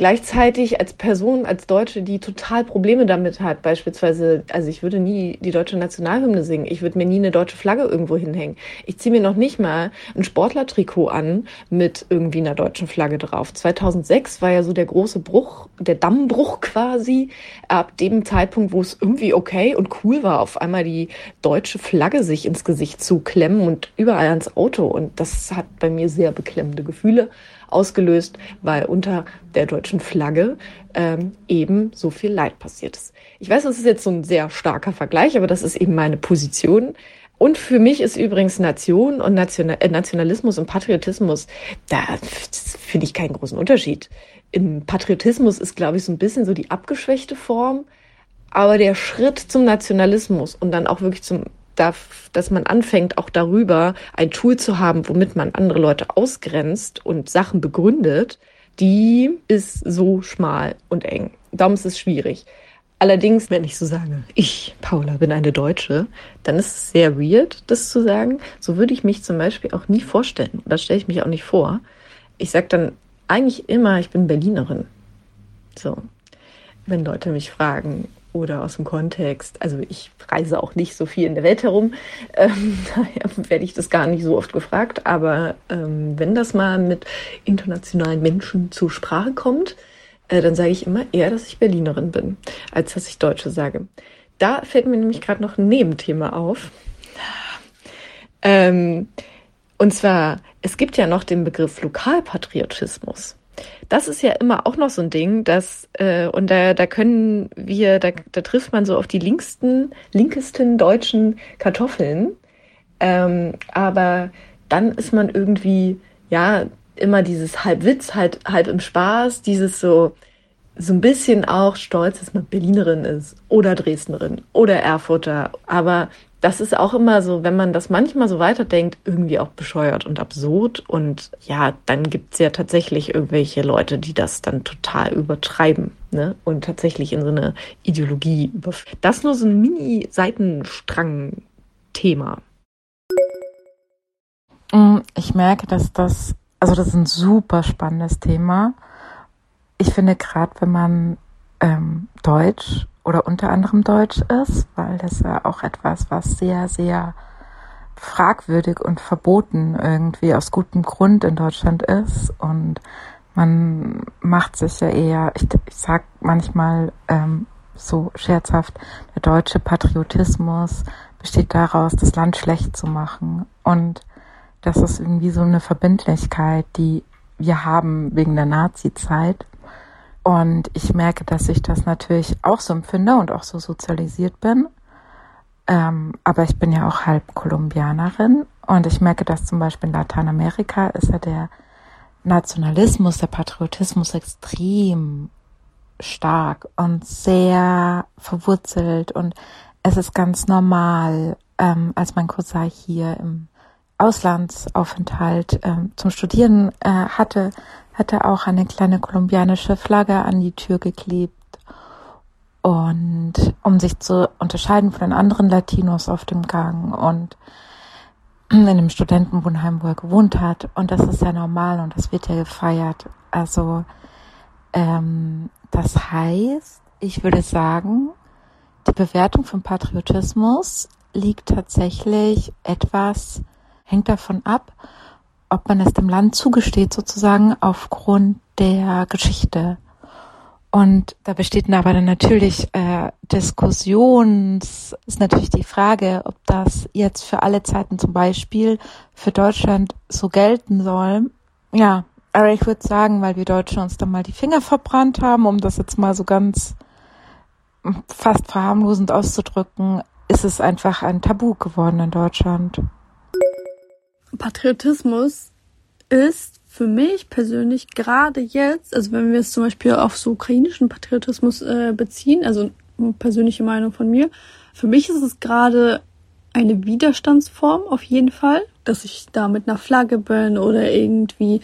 gleichzeitig als Person, als Deutsche, die total Probleme damit hat, beispielsweise, also ich würde nie die deutsche Nationalhymne singen, ich würde mir nie eine deutsche Flagge irgendwo hinhängen. Ich ziehe mir noch nicht mal ein Sportlertrikot an mit irgendwie einer deutschen Flagge drauf. 2006 war ja so der große Bruch, der Dammbruch quasi, ab dem Zeitpunkt, wo es irgendwie okay und cool war, auf einmal die deutsche Flagge sich ins Gesicht zu klemmen und überall ans Auto. Und das hat bei mir sehr beklemmende Gefühle ausgelöst, weil unter der deutschen Flagge ähm, eben so viel Leid passiert ist. Ich weiß, das ist jetzt so ein sehr starker Vergleich, aber das ist eben meine Position. Und für mich ist übrigens Nation und National äh, Nationalismus und Patriotismus, da finde ich keinen großen Unterschied. Im Patriotismus ist, glaube ich, so ein bisschen so die abgeschwächte Form. Aber der Schritt zum Nationalismus und dann auch wirklich zum dass man anfängt, auch darüber ein Tool zu haben, womit man andere Leute ausgrenzt und Sachen begründet, die ist so schmal und eng. Darum ist es schwierig. Allerdings, wenn ich so sage, ich, Paula, bin eine Deutsche, dann ist es sehr weird, das zu sagen. So würde ich mich zum Beispiel auch nie vorstellen. Das stelle ich mich auch nicht vor. Ich sage dann eigentlich immer, ich bin Berlinerin. So. wenn Leute mich fragen oder aus dem Kontext. Also ich reise auch nicht so viel in der Welt herum, ähm, daher werde ich das gar nicht so oft gefragt. Aber ähm, wenn das mal mit internationalen Menschen zur Sprache kommt, äh, dann sage ich immer eher, dass ich Berlinerin bin, als dass ich Deutsche sage. Da fällt mir nämlich gerade noch ein Nebenthema auf. Ähm, und zwar, es gibt ja noch den Begriff Lokalpatriotismus. Das ist ja immer auch noch so ein Ding, dass, äh, und da, da können wir, da, da trifft man so auf die linksten, linkesten deutschen Kartoffeln. Ähm, aber dann ist man irgendwie, ja, immer dieses halb Witz, halb, halb im Spaß, dieses so, so ein bisschen auch stolz, dass man Berlinerin ist oder Dresdnerin oder Erfurter. Aber das ist auch immer so, wenn man das manchmal so weiterdenkt, irgendwie auch bescheuert und absurd. Und ja, dann gibt's ja tatsächlich irgendwelche Leute, die das dann total übertreiben ne? und tatsächlich in so eine Ideologie überführen. Das nur so ein Mini-Seitenstrang-Thema. Mm, ich merke, dass das, also das ist ein super spannendes Thema. Ich finde gerade, wenn man ähm, Deutsch oder unter anderem Deutsch ist, weil das ja auch etwas, was sehr, sehr fragwürdig und verboten irgendwie aus gutem Grund in Deutschland ist. Und man macht sich ja eher, ich, ich sag manchmal ähm, so scherzhaft, der deutsche Patriotismus besteht daraus, das Land schlecht zu machen. Und das ist irgendwie so eine Verbindlichkeit, die wir haben wegen der Nazi-Zeit und ich merke, dass ich das natürlich auch so empfinde und auch so sozialisiert bin. Ähm, aber ich bin ja auch halb Kolumbianerin und ich merke, dass zum Beispiel in Lateinamerika ist ja der Nationalismus, der Patriotismus extrem stark und sehr verwurzelt und es ist ganz normal, ähm, als mein Cousin hier im Auslandsaufenthalt ähm, zum Studieren äh, hatte, hat er auch eine kleine kolumbianische Flagge an die Tür geklebt. Und um sich zu unterscheiden von den anderen Latinos auf dem Gang und in dem Studentenwohnheim, wo er gewohnt hat. Und das ist ja normal und das wird ja gefeiert. Also ähm, das heißt, ich würde sagen, die Bewertung von Patriotismus liegt tatsächlich etwas, hängt davon ab, ob man es dem Land zugesteht, sozusagen aufgrund der Geschichte. Und da besteht aber dann natürlich äh, Diskussions, ist natürlich die Frage, ob das jetzt für alle Zeiten zum Beispiel für Deutschland so gelten soll. Ja, aber ich würde sagen, weil wir Deutsche uns da mal die Finger verbrannt haben, um das jetzt mal so ganz fast verharmlosend auszudrücken, ist es einfach ein Tabu geworden in Deutschland. Patriotismus ist für mich persönlich gerade jetzt, also wenn wir es zum Beispiel auf so ukrainischen Patriotismus äh, beziehen, also persönliche Meinung von mir, für mich ist es gerade eine Widerstandsform auf jeden Fall, dass ich da mit einer Flagge bin oder irgendwie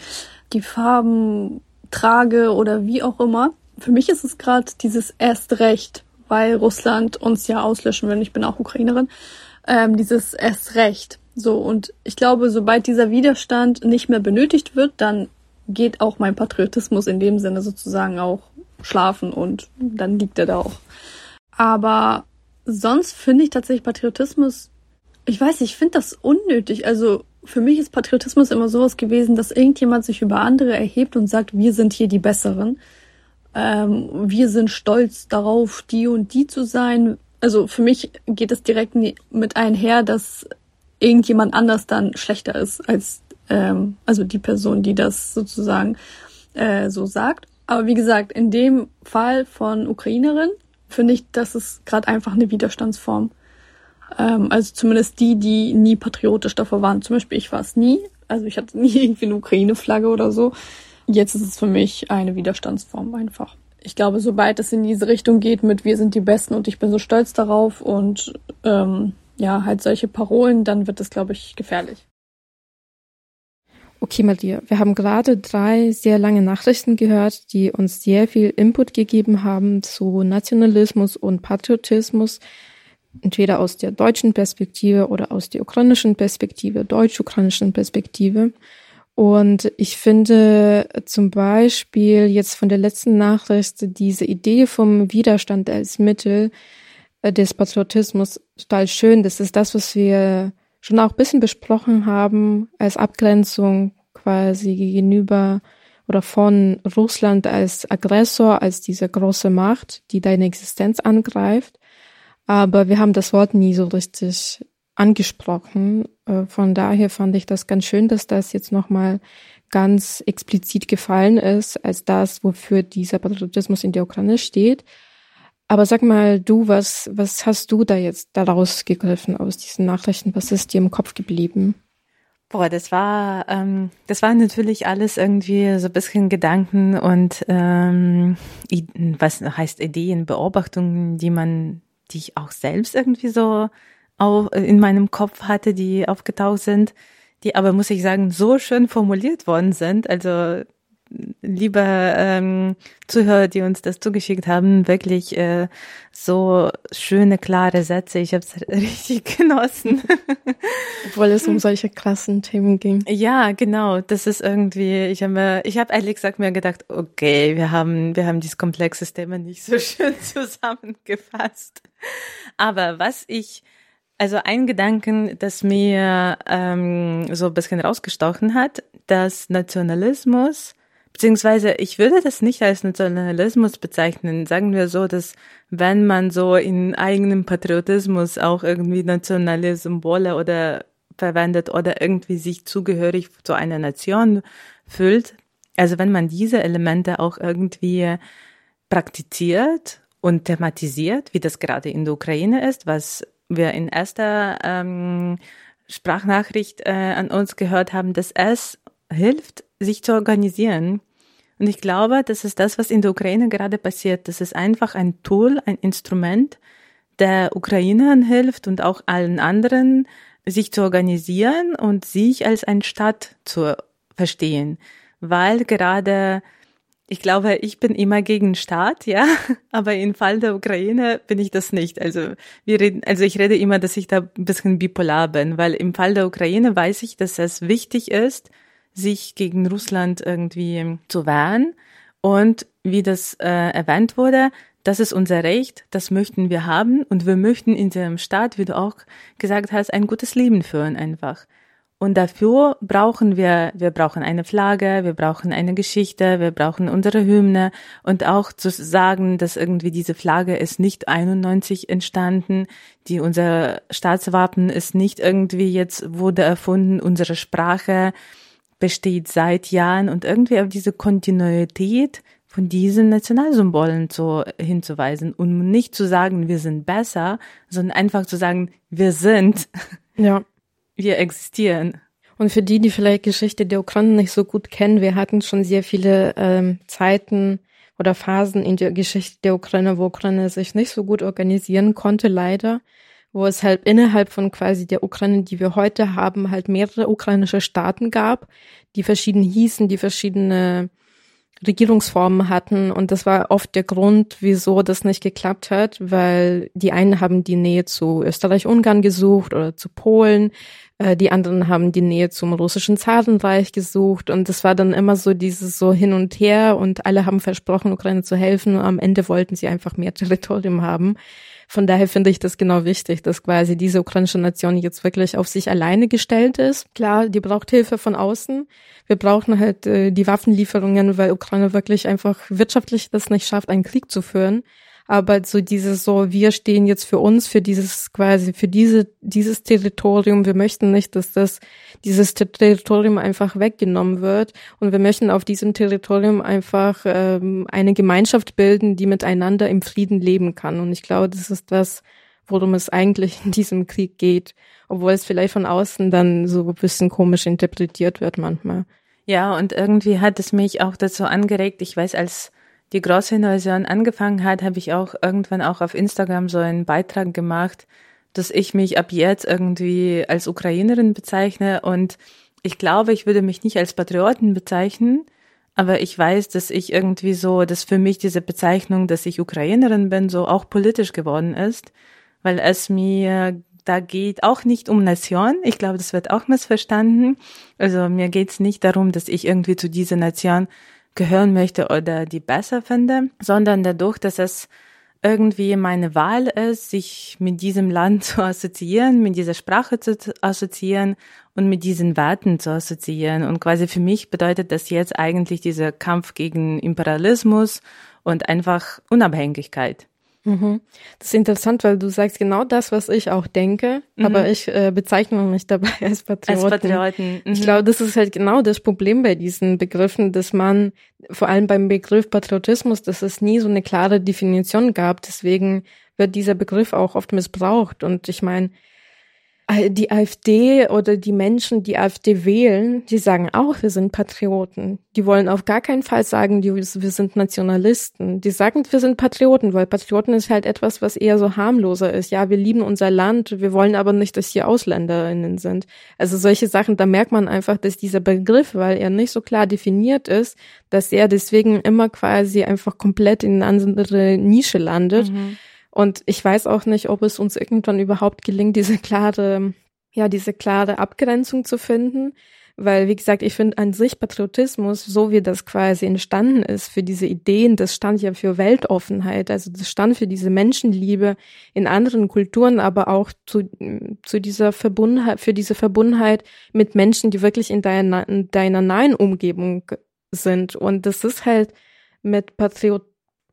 die Farben trage oder wie auch immer. Für mich ist es gerade dieses erst recht, weil Russland uns ja auslöschen will. Ich bin auch Ukrainerin. Ähm, dieses erst recht. So, und ich glaube, sobald dieser Widerstand nicht mehr benötigt wird, dann geht auch mein Patriotismus in dem Sinne sozusagen auch schlafen und dann liegt er da auch. Aber sonst finde ich tatsächlich Patriotismus, ich weiß ich finde das unnötig. Also für mich ist Patriotismus immer sowas gewesen, dass irgendjemand sich über andere erhebt und sagt, wir sind hier die Besseren. Ähm, wir sind stolz darauf, die und die zu sein. Also für mich geht es direkt mit einher, dass irgendjemand anders dann schlechter ist als ähm, also die Person, die das sozusagen äh, so sagt. Aber wie gesagt, in dem Fall von Ukrainerin finde ich, das ist gerade einfach eine Widerstandsform. Ähm, also zumindest die, die nie patriotisch davor waren. Zum Beispiel ich war es nie. Also ich hatte nie irgendwie eine Ukraine-Flagge oder so. Jetzt ist es für mich eine Widerstandsform einfach. Ich glaube, sobald es in diese Richtung geht mit wir sind die Besten und ich bin so stolz darauf und ähm, ja, halt solche Parolen, dann wird es, glaube ich, gefährlich. Okay, Maria, wir haben gerade drei sehr lange Nachrichten gehört, die uns sehr viel Input gegeben haben zu Nationalismus und Patriotismus, entweder aus der deutschen Perspektive oder aus der ukrainischen Perspektive, deutsch-ukrainischen Perspektive. Und ich finde zum Beispiel jetzt von der letzten Nachricht diese Idee vom Widerstand als Mittel des Patriotismus total schön. Das ist das, was wir schon auch ein bisschen besprochen haben als Abgrenzung quasi gegenüber oder von Russland als Aggressor, als diese große Macht, die deine Existenz angreift. Aber wir haben das Wort nie so richtig angesprochen. Äh, von daher fand ich das ganz schön, dass das jetzt nochmal ganz explizit gefallen ist, als das, wofür dieser Patriotismus in der Ukraine steht. Aber sag mal, du, was, was hast du da jetzt daraus gegriffen aus diesen Nachrichten? Was ist dir im Kopf geblieben? Boah, das war, ähm, das war natürlich alles irgendwie so ein bisschen Gedanken und ähm, was heißt Ideen, Beobachtungen, die man, die ich auch selbst irgendwie so auch in meinem Kopf hatte, die aufgetaucht sind, die aber, muss ich sagen, so schön formuliert worden sind. Also liebe ähm, Zuhörer, die uns das zugeschickt haben, wirklich äh, so schöne, klare Sätze. Ich habe es richtig genossen. Obwohl es um solche krassen Themen ging. Ja, genau. Das ist irgendwie, ich habe ich habe ehrlich gesagt mir gedacht, okay, wir haben, wir haben dieses komplexe Thema nicht so schön zusammengefasst. Aber was ich also ein Gedanken, das mir ähm, so ein bisschen rausgestochen hat, dass Nationalismus Beziehungsweise ich würde das nicht als Nationalismus bezeichnen. Sagen wir so, dass wenn man so in eigenem Patriotismus auch irgendwie nationale Symbole oder verwendet oder irgendwie sich zugehörig zu einer Nation fühlt, also wenn man diese Elemente auch irgendwie praktiziert und thematisiert, wie das gerade in der Ukraine ist, was wir in erster ähm, Sprachnachricht äh, an uns gehört haben, dass es hilft, sich zu organisieren und ich glaube, das ist das, was in der Ukraine gerade passiert. Das ist einfach ein Tool, ein Instrument, der Ukrainern hilft und auch allen anderen, sich zu organisieren und sich als ein Staat zu verstehen. Weil gerade, ich glaube, ich bin immer gegen Staat, ja, aber im Fall der Ukraine bin ich das nicht. Also wir reden, also ich rede immer, dass ich da ein bisschen bipolar bin, weil im Fall der Ukraine weiß ich, dass es wichtig ist, sich gegen Russland irgendwie zu wehren. Und wie das äh, erwähnt wurde, das ist unser Recht, das möchten wir haben und wir möchten in diesem Staat, wie du auch gesagt hast, ein gutes Leben führen einfach. Und dafür brauchen wir, wir brauchen eine Flagge, wir brauchen eine Geschichte, wir brauchen unsere Hymne und auch zu sagen, dass irgendwie diese Flagge ist nicht 91 entstanden, die unser Staatswappen ist nicht irgendwie jetzt wurde erfunden, unsere Sprache besteht seit Jahren und irgendwie auf diese Kontinuität von diesen Nationalsymbolen zu, hinzuweisen und nicht zu sagen, wir sind besser, sondern einfach zu sagen, wir sind, ja. wir existieren. Und für die, die vielleicht Geschichte der Ukraine nicht so gut kennen, wir hatten schon sehr viele ähm, Zeiten oder Phasen in der Geschichte der Ukraine, wo Ukraine sich nicht so gut organisieren konnte, leider wo es halt innerhalb von quasi der Ukraine, die wir heute haben, halt mehrere ukrainische Staaten gab, die verschieden hießen, die verschiedene Regierungsformen hatten. Und das war oft der Grund, wieso das nicht geklappt hat, weil die einen haben die Nähe zu Österreich-Ungarn gesucht oder zu Polen, äh, die anderen haben die Nähe zum russischen Zarenreich gesucht. Und das war dann immer so dieses so hin und her und alle haben versprochen, Ukraine zu helfen. Und am Ende wollten sie einfach mehr Territorium haben. Von daher finde ich das genau wichtig, dass quasi diese ukrainische Nation jetzt wirklich auf sich alleine gestellt ist. Klar, die braucht Hilfe von außen. Wir brauchen halt äh, die Waffenlieferungen, weil Ukraine wirklich einfach wirtschaftlich das nicht schafft, einen Krieg zu führen aber so dieses so, wir stehen jetzt für uns, für dieses quasi, für diese, dieses Territorium. Wir möchten nicht, dass das, dieses Territorium einfach weggenommen wird und wir möchten auf diesem Territorium einfach ähm, eine Gemeinschaft bilden, die miteinander im Frieden leben kann. Und ich glaube, das ist das, worum es eigentlich in diesem Krieg geht, obwohl es vielleicht von außen dann so ein bisschen komisch interpretiert wird manchmal. Ja, und irgendwie hat es mich auch dazu angeregt, ich weiß, als die Großinvasion angefangen hat, habe ich auch irgendwann auch auf Instagram so einen Beitrag gemacht, dass ich mich ab jetzt irgendwie als Ukrainerin bezeichne und ich glaube, ich würde mich nicht als Patrioten bezeichnen, aber ich weiß, dass ich irgendwie so, dass für mich diese Bezeichnung, dass ich Ukrainerin bin, so auch politisch geworden ist, weil es mir da geht auch nicht um Nation. Ich glaube, das wird auch missverstanden. Also mir geht es nicht darum, dass ich irgendwie zu dieser Nation gehören möchte oder die besser finde, sondern dadurch, dass es irgendwie meine Wahl ist, sich mit diesem Land zu assoziieren, mit dieser Sprache zu assoziieren und mit diesen Werten zu assoziieren. Und quasi für mich bedeutet das jetzt eigentlich dieser Kampf gegen Imperialismus und einfach Unabhängigkeit. Mhm. Das ist interessant, weil du sagst genau das, was ich auch denke, mhm. aber ich äh, bezeichne mich dabei als Patrioten. Als Patrioten. Mhm. Ich glaube, das ist halt genau das Problem bei diesen Begriffen, dass man vor allem beim Begriff Patriotismus, dass es nie so eine klare Definition gab. Deswegen wird dieser Begriff auch oft missbraucht. Und ich meine, die AfD oder die Menschen, die AfD wählen, die sagen auch, wir sind Patrioten. Die wollen auf gar keinen Fall sagen, die, wir sind Nationalisten. Die sagen, wir sind Patrioten, weil Patrioten ist halt etwas, was eher so harmloser ist. Ja, wir lieben unser Land, wir wollen aber nicht, dass hier AusländerInnen sind. Also solche Sachen, da merkt man einfach, dass dieser Begriff, weil er nicht so klar definiert ist, dass er deswegen immer quasi einfach komplett in eine andere Nische landet. Mhm und ich weiß auch nicht, ob es uns irgendwann überhaupt gelingt, diese klare, ja, diese klare Abgrenzung zu finden. Weil, wie gesagt, ich finde an sich Patriotismus, so wie das quasi entstanden ist für diese Ideen, das stand ja für Weltoffenheit, also das stand für diese Menschenliebe in anderen Kulturen, aber auch zu, zu dieser Verbundenheit, für diese Verbundenheit mit Menschen, die wirklich in deiner, in deiner nahen Umgebung sind. Und das ist halt mit Patriot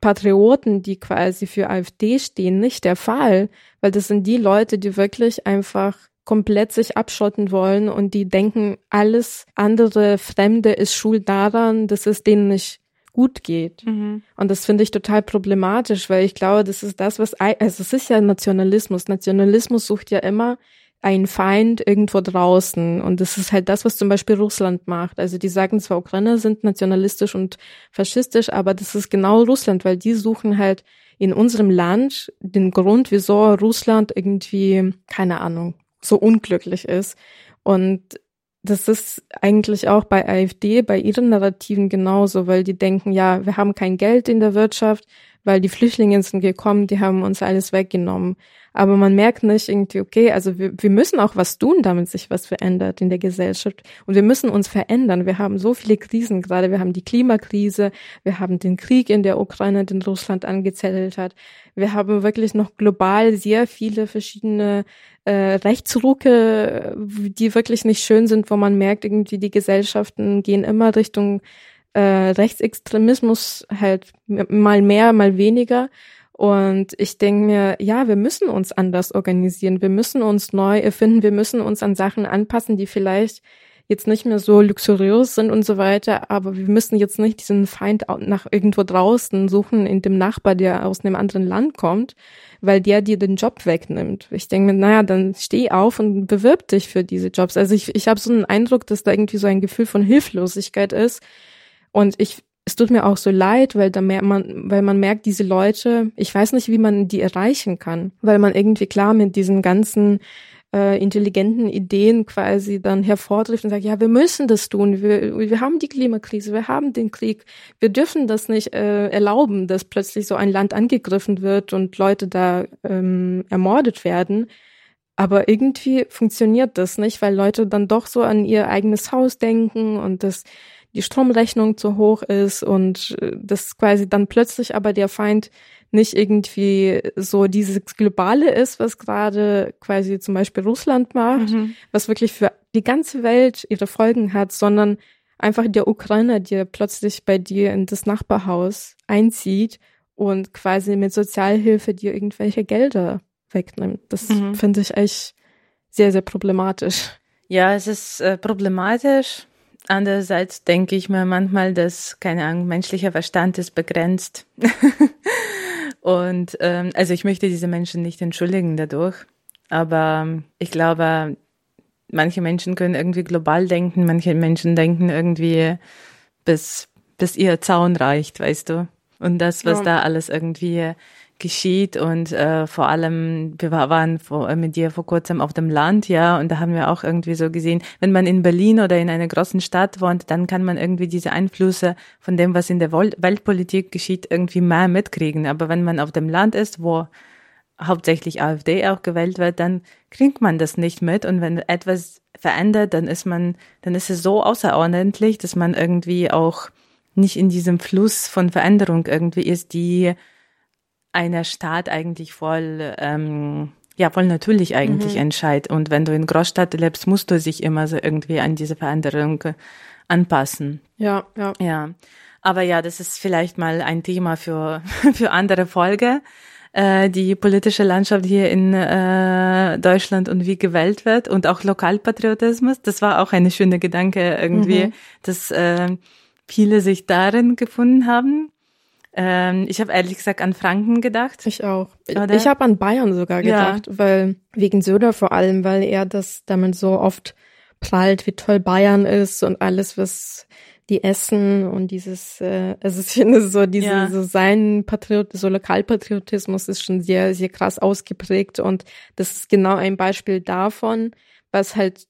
Patrioten, die quasi für AfD stehen, nicht der Fall, weil das sind die Leute, die wirklich einfach komplett sich abschotten wollen und die denken, alles andere Fremde ist schuld daran, dass es denen nicht gut geht. Mhm. Und das finde ich total problematisch, weil ich glaube, das ist das, was, also es ist ja Nationalismus. Nationalismus sucht ja immer ein Feind irgendwo draußen. Und das ist halt das, was zum Beispiel Russland macht. Also die sagen zwar, Ukrainer sind nationalistisch und faschistisch, aber das ist genau Russland, weil die suchen halt in unserem Land den Grund, wieso Russland irgendwie, keine Ahnung, so unglücklich ist. Und das ist eigentlich auch bei AfD, bei ihren Narrativen genauso, weil die denken, ja, wir haben kein Geld in der Wirtschaft, weil die Flüchtlinge sind gekommen, die haben uns alles weggenommen. Aber man merkt nicht irgendwie, okay, also wir, wir müssen auch was tun, damit sich was verändert in der Gesellschaft. Und wir müssen uns verändern. Wir haben so viele Krisen gerade. Wir haben die Klimakrise, wir haben den Krieg in der Ukraine, den Russland angezettelt hat. Wir haben wirklich noch global sehr viele verschiedene äh, Rechtsrucke, die wirklich nicht schön sind, wo man merkt, irgendwie die Gesellschaften gehen immer Richtung äh, Rechtsextremismus halt mal mehr, mal weniger. Und ich denke mir, ja, wir müssen uns anders organisieren, wir müssen uns neu erfinden, wir müssen uns an Sachen anpassen, die vielleicht jetzt nicht mehr so luxuriös sind und so weiter, aber wir müssen jetzt nicht diesen Feind nach irgendwo draußen suchen, in dem Nachbar, der aus einem anderen Land kommt, weil der dir den Job wegnimmt. Ich denke mir, naja, dann steh auf und bewirb dich für diese Jobs. Also ich, ich habe so einen Eindruck, dass da irgendwie so ein Gefühl von Hilflosigkeit ist. Und ich es tut mir auch so leid, weil da mehr man, weil man merkt, diese Leute, ich weiß nicht, wie man die erreichen kann, weil man irgendwie klar mit diesen ganzen äh, intelligenten Ideen quasi dann hervortrifft und sagt, ja, wir müssen das tun, wir, wir haben die Klimakrise, wir haben den Krieg, wir dürfen das nicht äh, erlauben, dass plötzlich so ein Land angegriffen wird und Leute da ähm, ermordet werden. Aber irgendwie funktioniert das nicht, weil Leute dann doch so an ihr eigenes Haus denken und das die Stromrechnung zu hoch ist und äh, das quasi dann plötzlich aber der Feind nicht irgendwie so dieses Globale ist, was gerade quasi zum Beispiel Russland macht, mhm. was wirklich für die ganze Welt ihre Folgen hat, sondern einfach der Ukrainer, der plötzlich bei dir in das Nachbarhaus einzieht und quasi mit Sozialhilfe dir irgendwelche Gelder wegnimmt. Das mhm. finde ich echt sehr, sehr problematisch. Ja, es ist äh, problematisch. Andererseits denke ich mir manchmal, dass, keine Ahnung, menschlicher Verstand ist begrenzt. Und ähm, also ich möchte diese Menschen nicht entschuldigen dadurch. Aber ich glaube, manche Menschen können irgendwie global denken, manche Menschen denken irgendwie bis, bis ihr Zaun reicht, weißt du. Und das, was ja. da alles irgendwie geschieht und äh, vor allem, wir waren vor, äh, mit dir vor kurzem auf dem Land, ja, und da haben wir auch irgendwie so gesehen, wenn man in Berlin oder in einer großen Stadt wohnt, dann kann man irgendwie diese Einflüsse von dem, was in der Weltpolitik geschieht, irgendwie mehr mitkriegen. Aber wenn man auf dem Land ist, wo hauptsächlich AfD auch gewählt wird, dann kriegt man das nicht mit. Und wenn etwas verändert, dann ist man, dann ist es so außerordentlich, dass man irgendwie auch nicht in diesem Fluss von Veränderung irgendwie ist, die einer Staat eigentlich voll, ähm, ja, voll natürlich eigentlich Mhm. entscheidet. Und wenn du in Großstadt lebst, musst du sich immer so irgendwie an diese Veränderung anpassen. Ja, ja. Ja, aber ja, das ist vielleicht mal ein Thema für, für andere Folge. Äh, die politische Landschaft hier in äh, Deutschland und wie gewählt wird und auch Lokalpatriotismus. Das war auch eine schöne Gedanke irgendwie, Mhm. dass äh, viele sich darin gefunden haben. Ähm, ich habe ehrlich gesagt an Franken gedacht. Ich auch. Oder? Ich habe an Bayern sogar Ja. gedacht, weil wegen Söder vor allem, weil er das damit so oft prallt, wie toll Bayern ist und alles, was die essen und dieses, äh, also ich finde so diese, Ja. so sein Patriot, so Lokalpatriotismus ist schon sehr, sehr krass ausgeprägt und das ist genau ein Beispiel davon, was halt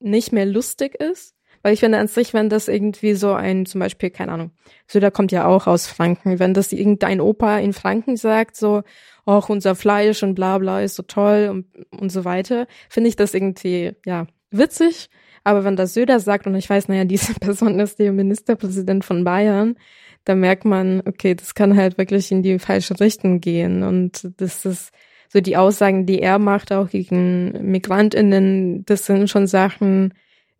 nicht mehr lustig ist. Weil ich finde an sich, wenn das irgendwie so ein, zum Beispiel, keine Ahnung, Söder kommt ja auch aus Franken, wenn das irgendein Opa in Franken sagt, so, auch unser Fleisch und bla bla ist so toll und, und so weiter, finde ich das irgendwie, ja, witzig. Aber wenn das Söder sagt und ich weiß, naja, diese Person ist der Ministerpräsident von Bayern, da merkt man, okay, das kann halt wirklich in die falsche Richtung gehen. Und das ist so die Aussagen, die er macht, auch gegen MigrantInnen, das sind schon Sachen,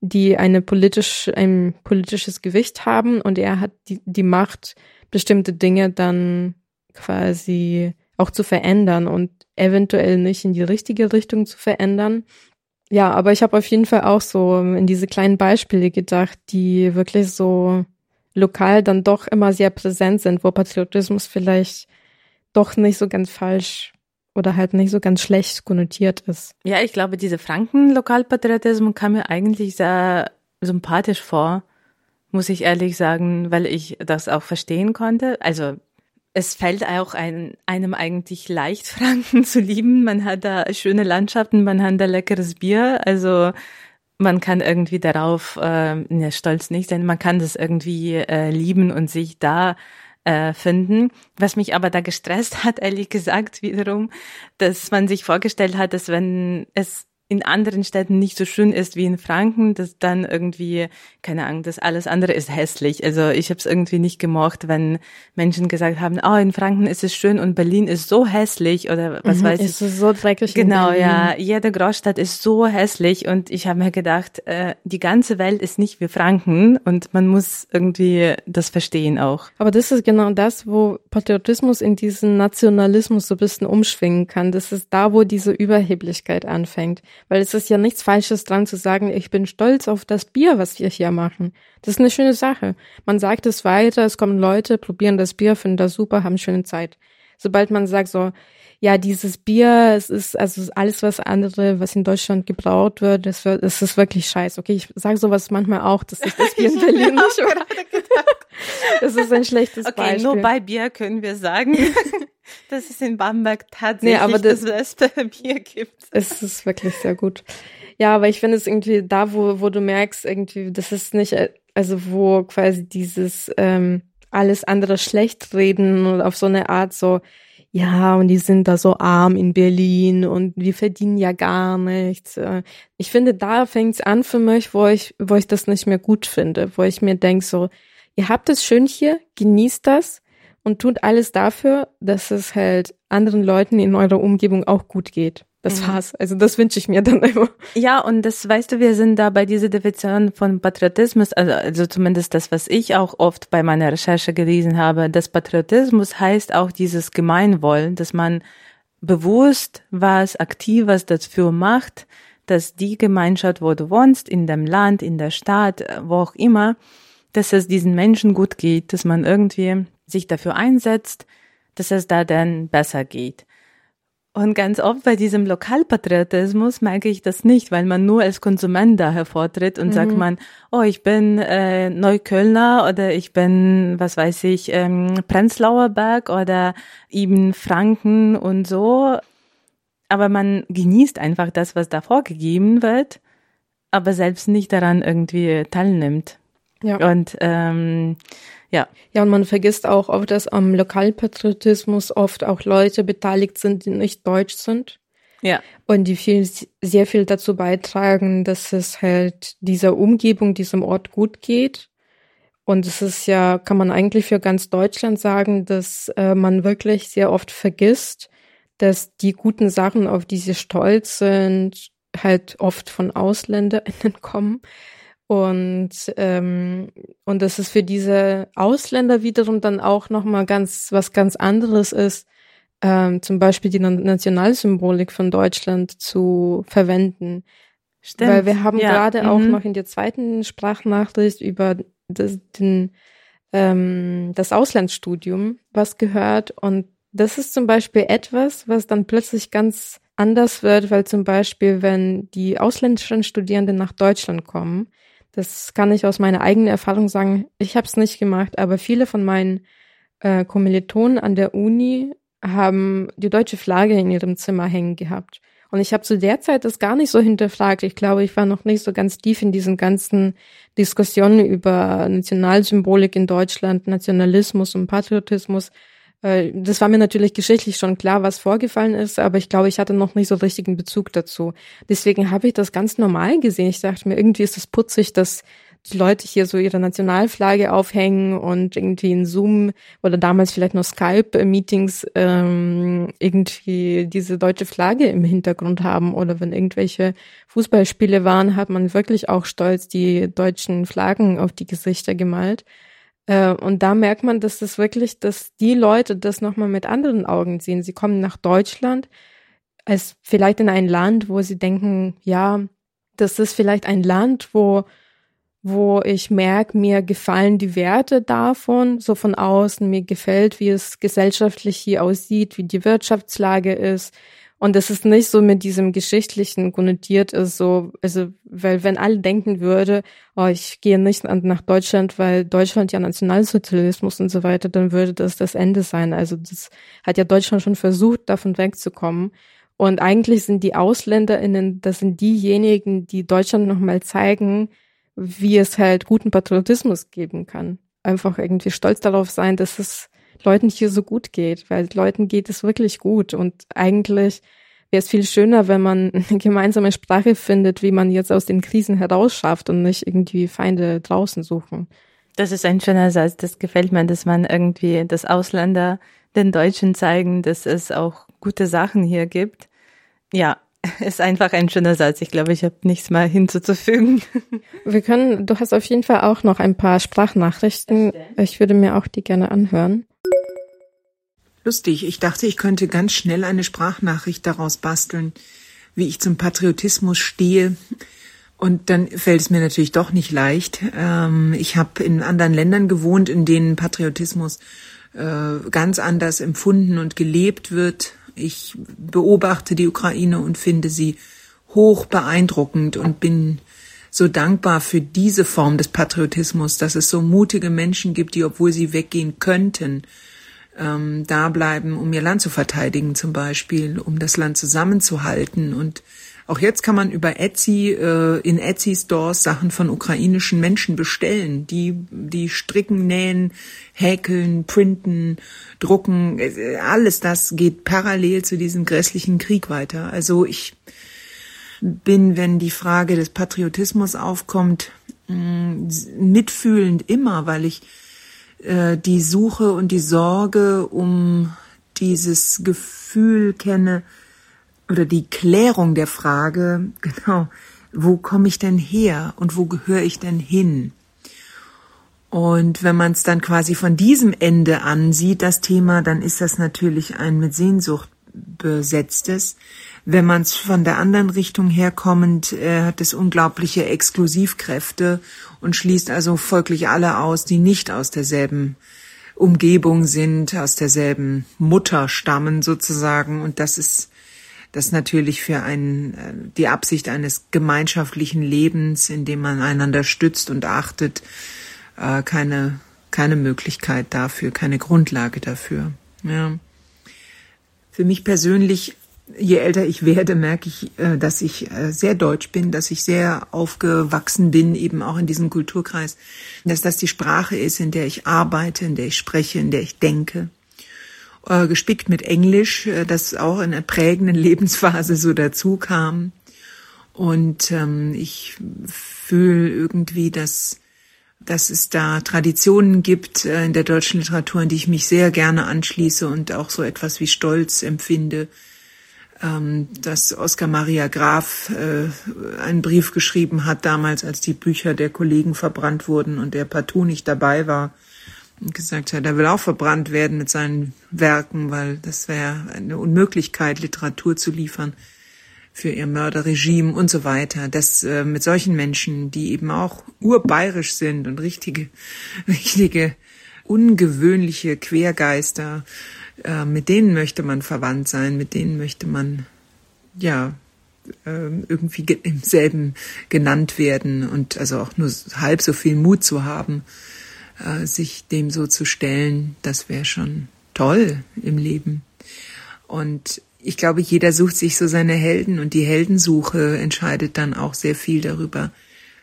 die eine politisch, ein politisches Gewicht haben und er hat die, die Macht, bestimmte Dinge dann quasi auch zu verändern und eventuell nicht in die richtige Richtung zu verändern. Ja, aber ich habe auf jeden Fall auch so in diese kleinen Beispiele gedacht, die wirklich so lokal dann doch immer sehr präsent sind, wo Patriotismus vielleicht doch nicht so ganz falsch oder halt nicht so ganz schlecht konnotiert ist. Ja, ich glaube, diese Franken-Lokalpatriotismus kam mir eigentlich sehr sympathisch vor, muss ich ehrlich sagen, weil ich das auch verstehen konnte. Also es fällt auch ein, einem eigentlich leicht, Franken zu lieben. Man hat da schöne Landschaften, man hat da leckeres Bier. Also man kann irgendwie darauf äh, ne, stolz nicht sein. Man kann das irgendwie äh, lieben und sich da äh, finden. Was mich aber da gestresst hat, ehrlich gesagt, wiederum, dass man sich vorgestellt hat, dass wenn es in anderen Städten nicht so schön ist wie in Franken, dass dann irgendwie, keine Ahnung, das alles andere ist hässlich. Also ich habe es irgendwie nicht gemocht, wenn Menschen gesagt haben, oh, in Franken ist es schön und Berlin ist so hässlich oder was weiß ich. Mhm, ist so dreckig. Genau, ja. Jede Großstadt ist so hässlich und ich habe mir gedacht, äh, die ganze Welt ist nicht wie Franken und man muss irgendwie das verstehen auch. Aber das ist genau das, wo Patriotismus in diesen Nationalismus so ein bisschen umschwingen kann. Das ist da, wo diese Überheblichkeit anfängt. Weil es ist ja nichts Falsches dran zu sagen, ich bin stolz auf das Bier, was wir hier machen. Das ist eine schöne Sache. Man sagt es weiter, es kommen Leute, probieren das Bier, finden das super, haben schöne Zeit. Sobald man sagt so, ja, dieses Bier, es ist also alles was andere, was in Deutschland gebraut wird, das, wird, das ist wirklich scheiße. Okay, ich sage sowas manchmal auch, dass ich das Bier in Berlin nicht. Das ist ein schlechtes Okay, Beispiel. nur bei Bier können wir sagen, dass es in Bamberg tatsächlich Nee, aber das- das beste Bier gibt. Es ist wirklich sehr gut. Ja, aber ich finde es irgendwie da, wo, wo du merkst, irgendwie, das ist nicht, äh, also wo quasi dieses ähm, alles andere schlecht reden und auf so eine Art so, ja, und die sind da so arm in Berlin und die verdienen ja gar nichts. Äh, Ich finde, da fängt's an für mich, wo ich, wo ich das nicht mehr gut finde, wo ich mir denk so, ihr habt es schön hier, genießt das und tut alles dafür, dass es halt anderen Leuten in eurer Umgebung auch gut geht. Das Mhm. war's. Also das wünsche ich mir dann immer. Ja, und das weißt du, wir sind da bei dieser Definition von Patriotismus, also, also zumindest das, was ich auch oft bei meiner Recherche gelesen habe, dass Patriotismus heißt auch dieses Gemeinwohl, dass man bewusst was Aktives dafür macht, dass die Gemeinschaft, wo du wohnst, in dem Land, in der Stadt, wo auch immer, dass es diesen Menschen gut geht, dass man irgendwie sich dafür einsetzt, dass es da dann besser geht. Und ganz oft bei diesem Lokalpatriotismus merke ich das nicht, weil man nur als Konsument da hervortritt und sagt man, oh, ich bin äh, Neuköllner oder ich bin, was weiß ich, ähm, Prenzlauer Berg oder eben Franken und so. Aber man genießt einfach das, was da vorgegeben wird, aber selbst nicht daran irgendwie teilnimmt. Ja. Und ähm, Ja. Ja, und man vergisst auch oft, dass am Lokalpatriotismus oft auch Leute beteiligt sind, die nicht deutsch sind. Ja. Und die viel, sehr viel dazu beitragen, dass es halt dieser Umgebung, diesem Ort gut geht. Und es ist ja, kann man eigentlich für ganz Deutschland sagen, dass äh, man wirklich sehr oft vergisst, dass die guten Sachen, auf die sie stolz sind, halt oft von AusländerInnen kommen. Und, ähm, und dass es für diese Ausländer wiederum dann auch nochmal ganz, was ganz anderes ist, ähm, zum Beispiel die Nationalsymbolik von Deutschland zu verwenden. Stimmt. Weil wir haben ja. gerade mhm. auch noch in der zweiten Sprachnachricht über das, den, ähm, das Auslandsstudium was gehört. Und das ist zum Beispiel etwas, was dann plötzlich ganz anders wird, weil zum Beispiel, wenn die ausländischen Studierenden nach Deutschland kommen, das kann ich aus meiner eigenen Erfahrung sagen, ich habe es nicht gemacht, aber viele von meinen äh, Kommilitonen an der Uni haben die deutsche Flagge in ihrem Zimmer hängen gehabt. Und ich habe zu der Zeit das gar nicht so hinterfragt. Ich glaube, ich war noch nicht so ganz tief in diesen ganzen Diskussionen über Nationalsymbolik in Deutschland, Nationalismus und Patriotismus. Äh, Das war mir natürlich geschichtlich schon klar, was vorgefallen ist, aber ich glaube, ich hatte noch nicht so richtigen Bezug dazu. Deswegen habe ich das ganz normal gesehen. Ich dachte mir, irgendwie ist es putzig, dass die Leute hier so ihre Nationalflagge aufhängen und irgendwie in Zoom oder damals vielleicht noch Skype-Meetings ähm, irgendwie diese deutsche Flagge im Hintergrund haben oder wenn irgendwelche Fußballspiele waren, hat man wirklich auch stolz die deutschen Flaggen auf die Gesichter gemalt. Äh, und da merkt man, dass das wirklich, dass die Leute das nochmal mit anderen Augen sehen. Sie kommen nach Deutschland als vielleicht in ein Land, wo sie denken, ja, das ist vielleicht ein Land, wo wo ich merke, mir gefallen die Werte davon, so von außen, mir gefällt, wie es gesellschaftlich hier aussieht, wie die Wirtschaftslage ist. Und das ist nicht so mit diesem Geschichtlichen konnotiert ist, so, also, weil wenn alle denken würde, oh, ich gehe nicht nach Deutschland, weil Deutschland ja Nationalsozialismus und so weiter, dann würde das das Ende sein. Also das hat ja Deutschland schon versucht, davon wegzukommen. Und eigentlich sind die AusländerInnen, das sind diejenigen, die Deutschland nochmal zeigen, wie es halt guten Patriotismus geben kann. Einfach irgendwie stolz darauf sein, dass es Leuten hier so gut geht, weil Leuten geht es wirklich gut und eigentlich wäre es viel schöner, wenn man eine gemeinsame Sprache findet, wie man jetzt aus den Krisen herausschafft und nicht irgendwie Feinde draußen suchen. Das ist ein schöner Satz. Das gefällt mir, dass man irgendwie das Ausländer den Deutschen zeigen, dass es auch gute Sachen hier gibt. Ja, ist einfach ein schöner Satz. Ich glaube, ich habe nichts mal hinzuzufügen. Wir können, du hast auf jeden Fall auch noch ein paar Sprachnachrichten. Ich würde mir auch die gerne anhören. Lustig, ich dachte, ich könnte ganz schnell eine Sprachnachricht daraus basteln, wie ich zum Patriotismus stehe. Und dann fällt es mir natürlich doch nicht leicht. Ähm, ich habe in anderen Ländern gewohnt, in denen Patriotismus äh, ganz anders empfunden und gelebt wird. Ich beobachte die Ukraine und finde sie hoch beeindruckend und bin so dankbar für diese Form des Patriotismus, dass es so mutige Menschen gibt, die, obwohl sie weggehen könnten, ähm, da bleiben, um ihr Land zu verteidigen zum Beispiel, um das Land zusammenzuhalten. Und auch jetzt kann man über Etsy, äh, in Etsy-Stores Sachen von ukrainischen Menschen bestellen, die, die stricken, nähen, häkeln, printen, drucken. Äh, Alles das geht parallel zu diesem grässlichen Krieg weiter. Also ich bin, wenn die Frage des Patriotismus aufkommt, mitfühlend immer, weil ich äh, die Suche und die Sorge um dieses Gefühl kenne oder die Klärung der Frage, genau, wo komme ich denn her und wo gehöre ich denn hin? Und wenn man es dann quasi von diesem Ende ansieht, das Thema, dann ist das natürlich ein mit Sehnsucht besetztes. Wenn man es von der anderen Richtung herkommend, äh, hat es unglaubliche Exklusivkräfte und schließt also folglich alle aus, die nicht aus derselben Umgebung sind, aus derselben Mutter stammen sozusagen. Und das ist das natürlich für einen, äh, die Absicht eines gemeinschaftlichen Lebens, in dem man einander stützt und achtet, äh, keine, keine Möglichkeit dafür, keine Grundlage dafür. Ja. Für mich persönlich je älter ich werde, merke ich, äh, dass ich äh, sehr deutsch bin, dass ich sehr aufgewachsen bin, eben auch in diesem Kulturkreis, dass das die Sprache ist, in der ich arbeite, in der ich spreche, in der ich denke. Äh, gespickt mit Englisch, das auch in einer prägenden Lebensphase so dazu kam. Und ähm, ich fühle irgendwie, dass dass es da Traditionen gibt in der deutschen Literatur, in die ich mich sehr gerne anschließe und auch so etwas wie Stolz empfinde, ähm, dass Oskar Maria Graf äh, einen Brief geschrieben hat damals, als die Bücher der Kollegen verbrannt wurden und der partout nicht dabei war und gesagt hat, er will auch verbrannt werden mit seinen Werken, weil das wäre eine Unmöglichkeit, Literatur zu liefern für ihr Mörderregime und so weiter. Das äh, mit solchen Menschen, die eben auch urbayerisch sind und richtige, richtige ungewöhnliche Quergeister, äh, mit denen möchte man verwandt sein, mit denen möchte man ja äh, irgendwie im selben genannt werden und also auch nur halb so viel Mut zu haben, äh, sich dem so zu stellen, das wäre schon toll im Leben. Und ich glaube, jeder sucht sich so seine Helden und die Heldensuche entscheidet dann auch sehr viel darüber,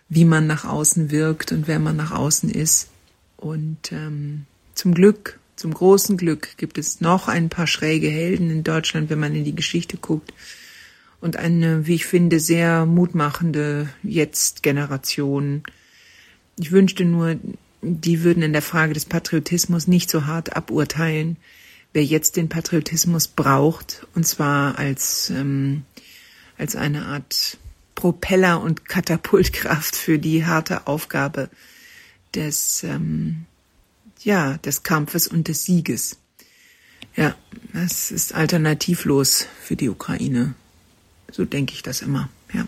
wie man nach außen wirkt und wer man nach außen ist. Und ähm, zum Glück zum großen Glück gibt es noch ein paar schräge Helden in Deutschland, wenn man in die Geschichte guckt. Und eine, wie ich finde, sehr mutmachende Jetzt-Generation. Ich wünschte nur, die würden in der Frage des Patriotismus nicht so hart aburteilen, wer jetzt den Patriotismus braucht, und zwar als, ähm, als eine Art Propeller und Katapultkraft für die harte Aufgabe des ähm, ja, des Kampfes und des Sieges. Ja, das ist alternativlos für die Ukraine. So denke ich das immer, ja.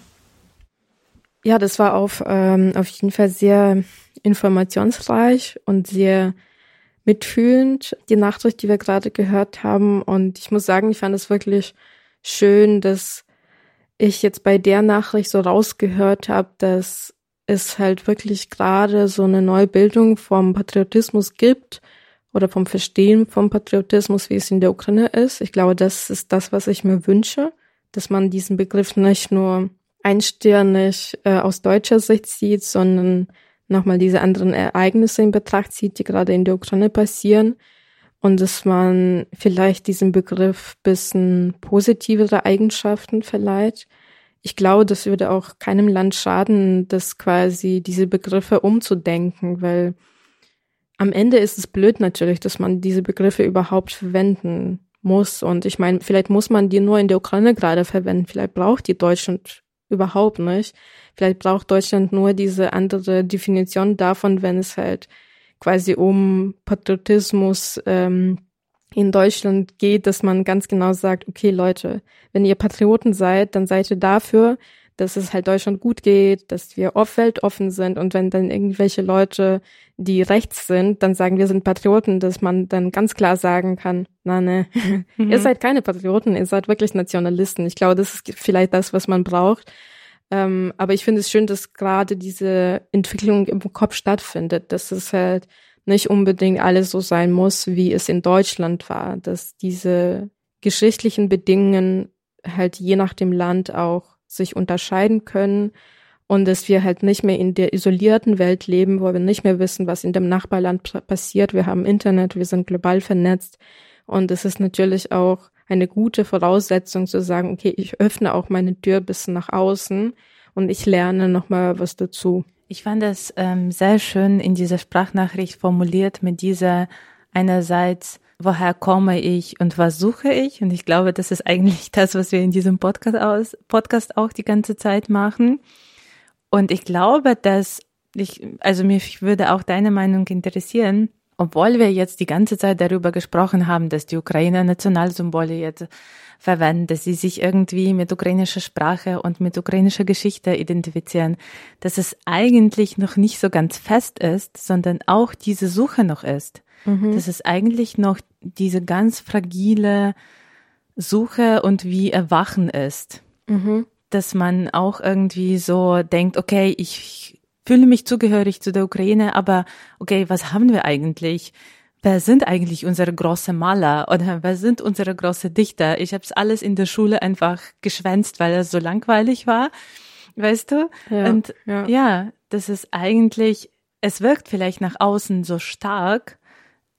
Ja, das war auf, ähm, auf jeden Fall sehr informationsreich und sehr mitfühlend, die Nachricht, die wir gerade gehört haben. Und ich muss sagen, ich fand es wirklich schön, dass ich jetzt bei der Nachricht so rausgehört habe, dass es halt wirklich gerade so eine Neubildung vom Patriotismus gibt oder vom Verstehen vom Patriotismus, wie es in der Ukraine ist. Ich glaube, das ist das, was ich mir wünsche, dass man diesen Begriff nicht nur einstirnig äh, aus deutscher Sicht sieht, sondern nochmal diese anderen Ereignisse in Betracht zieht, die gerade in der Ukraine passieren und dass man vielleicht diesem Begriff bisschen positivere Eigenschaften verleiht ich glaube, das würde auch keinem Land schaden, das quasi diese Begriffe umzudenken, weil am Ende ist es blöd natürlich, dass man diese Begriffe überhaupt verwenden muss. Und ich meine, vielleicht muss man die nur in der Ukraine gerade verwenden. Vielleicht braucht die Deutschland überhaupt nicht. Vielleicht braucht Deutschland nur diese andere Definition davon, wenn es halt quasi um Patriotismus ähm, in Deutschland geht, dass man ganz genau sagt, okay Leute, wenn ihr Patrioten seid, dann seid ihr dafür, dass es halt Deutschland gut geht, dass wir oft weltoffen sind und wenn dann irgendwelche Leute, die rechts sind, dann sagen, wir sind Patrioten, dass man dann ganz klar sagen kann, na ne, mhm. ihr seid keine Patrioten, ihr seid wirklich Nationalisten. Ich glaube, das ist vielleicht das, was man braucht. Ähm, aber ich finde es schön, dass gerade diese Entwicklung im Kopf stattfindet, dass es halt nicht unbedingt alles so sein muss, wie es in Deutschland war, dass diese geschichtlichen Bedingungen halt je nach dem Land auch sich unterscheiden können und dass wir halt nicht mehr in der isolierten Welt leben, wo wir nicht mehr wissen, was in dem Nachbarland passiert. Wir haben Internet, wir sind global vernetzt und es ist natürlich auch eine gute Voraussetzung zu sagen, okay, ich öffne auch meine Tür bis nach außen und ich lerne nochmal was dazu. Ich fand das ähm, sehr schön in dieser Sprachnachricht formuliert mit dieser einerseits, woher komme ich und was suche ich? Und ich glaube, das ist eigentlich das, was wir in diesem Podcast, aus, Podcast auch die ganze Zeit machen. Und ich glaube, dass ich, also mich würde auch deine Meinung interessieren, obwohl wir jetzt die ganze Zeit darüber gesprochen haben, dass die Ukrainer Nationalsymbole jetzt verwenden, dass sie sich irgendwie mit ukrainischer Sprache und mit ukrainischer Geschichte identifizieren, dass es eigentlich noch nicht so ganz fest ist, sondern auch diese Suche noch ist. Mhm. Dass es eigentlich noch diese ganz fragile Suche und wie Erwachen ist. Mhm. Dass man auch irgendwie so denkt, okay, ich fühle mich zugehörig zu der Ukraine, aber okay, was haben wir eigentlich? Wer sind eigentlich unsere große Maler oder wer sind unsere große Dichter? Ich habe es alles in der Schule einfach geschwänzt, weil es so langweilig war, weißt du? Ja, Und ja. ja, das ist eigentlich, es wirkt vielleicht nach außen so stark,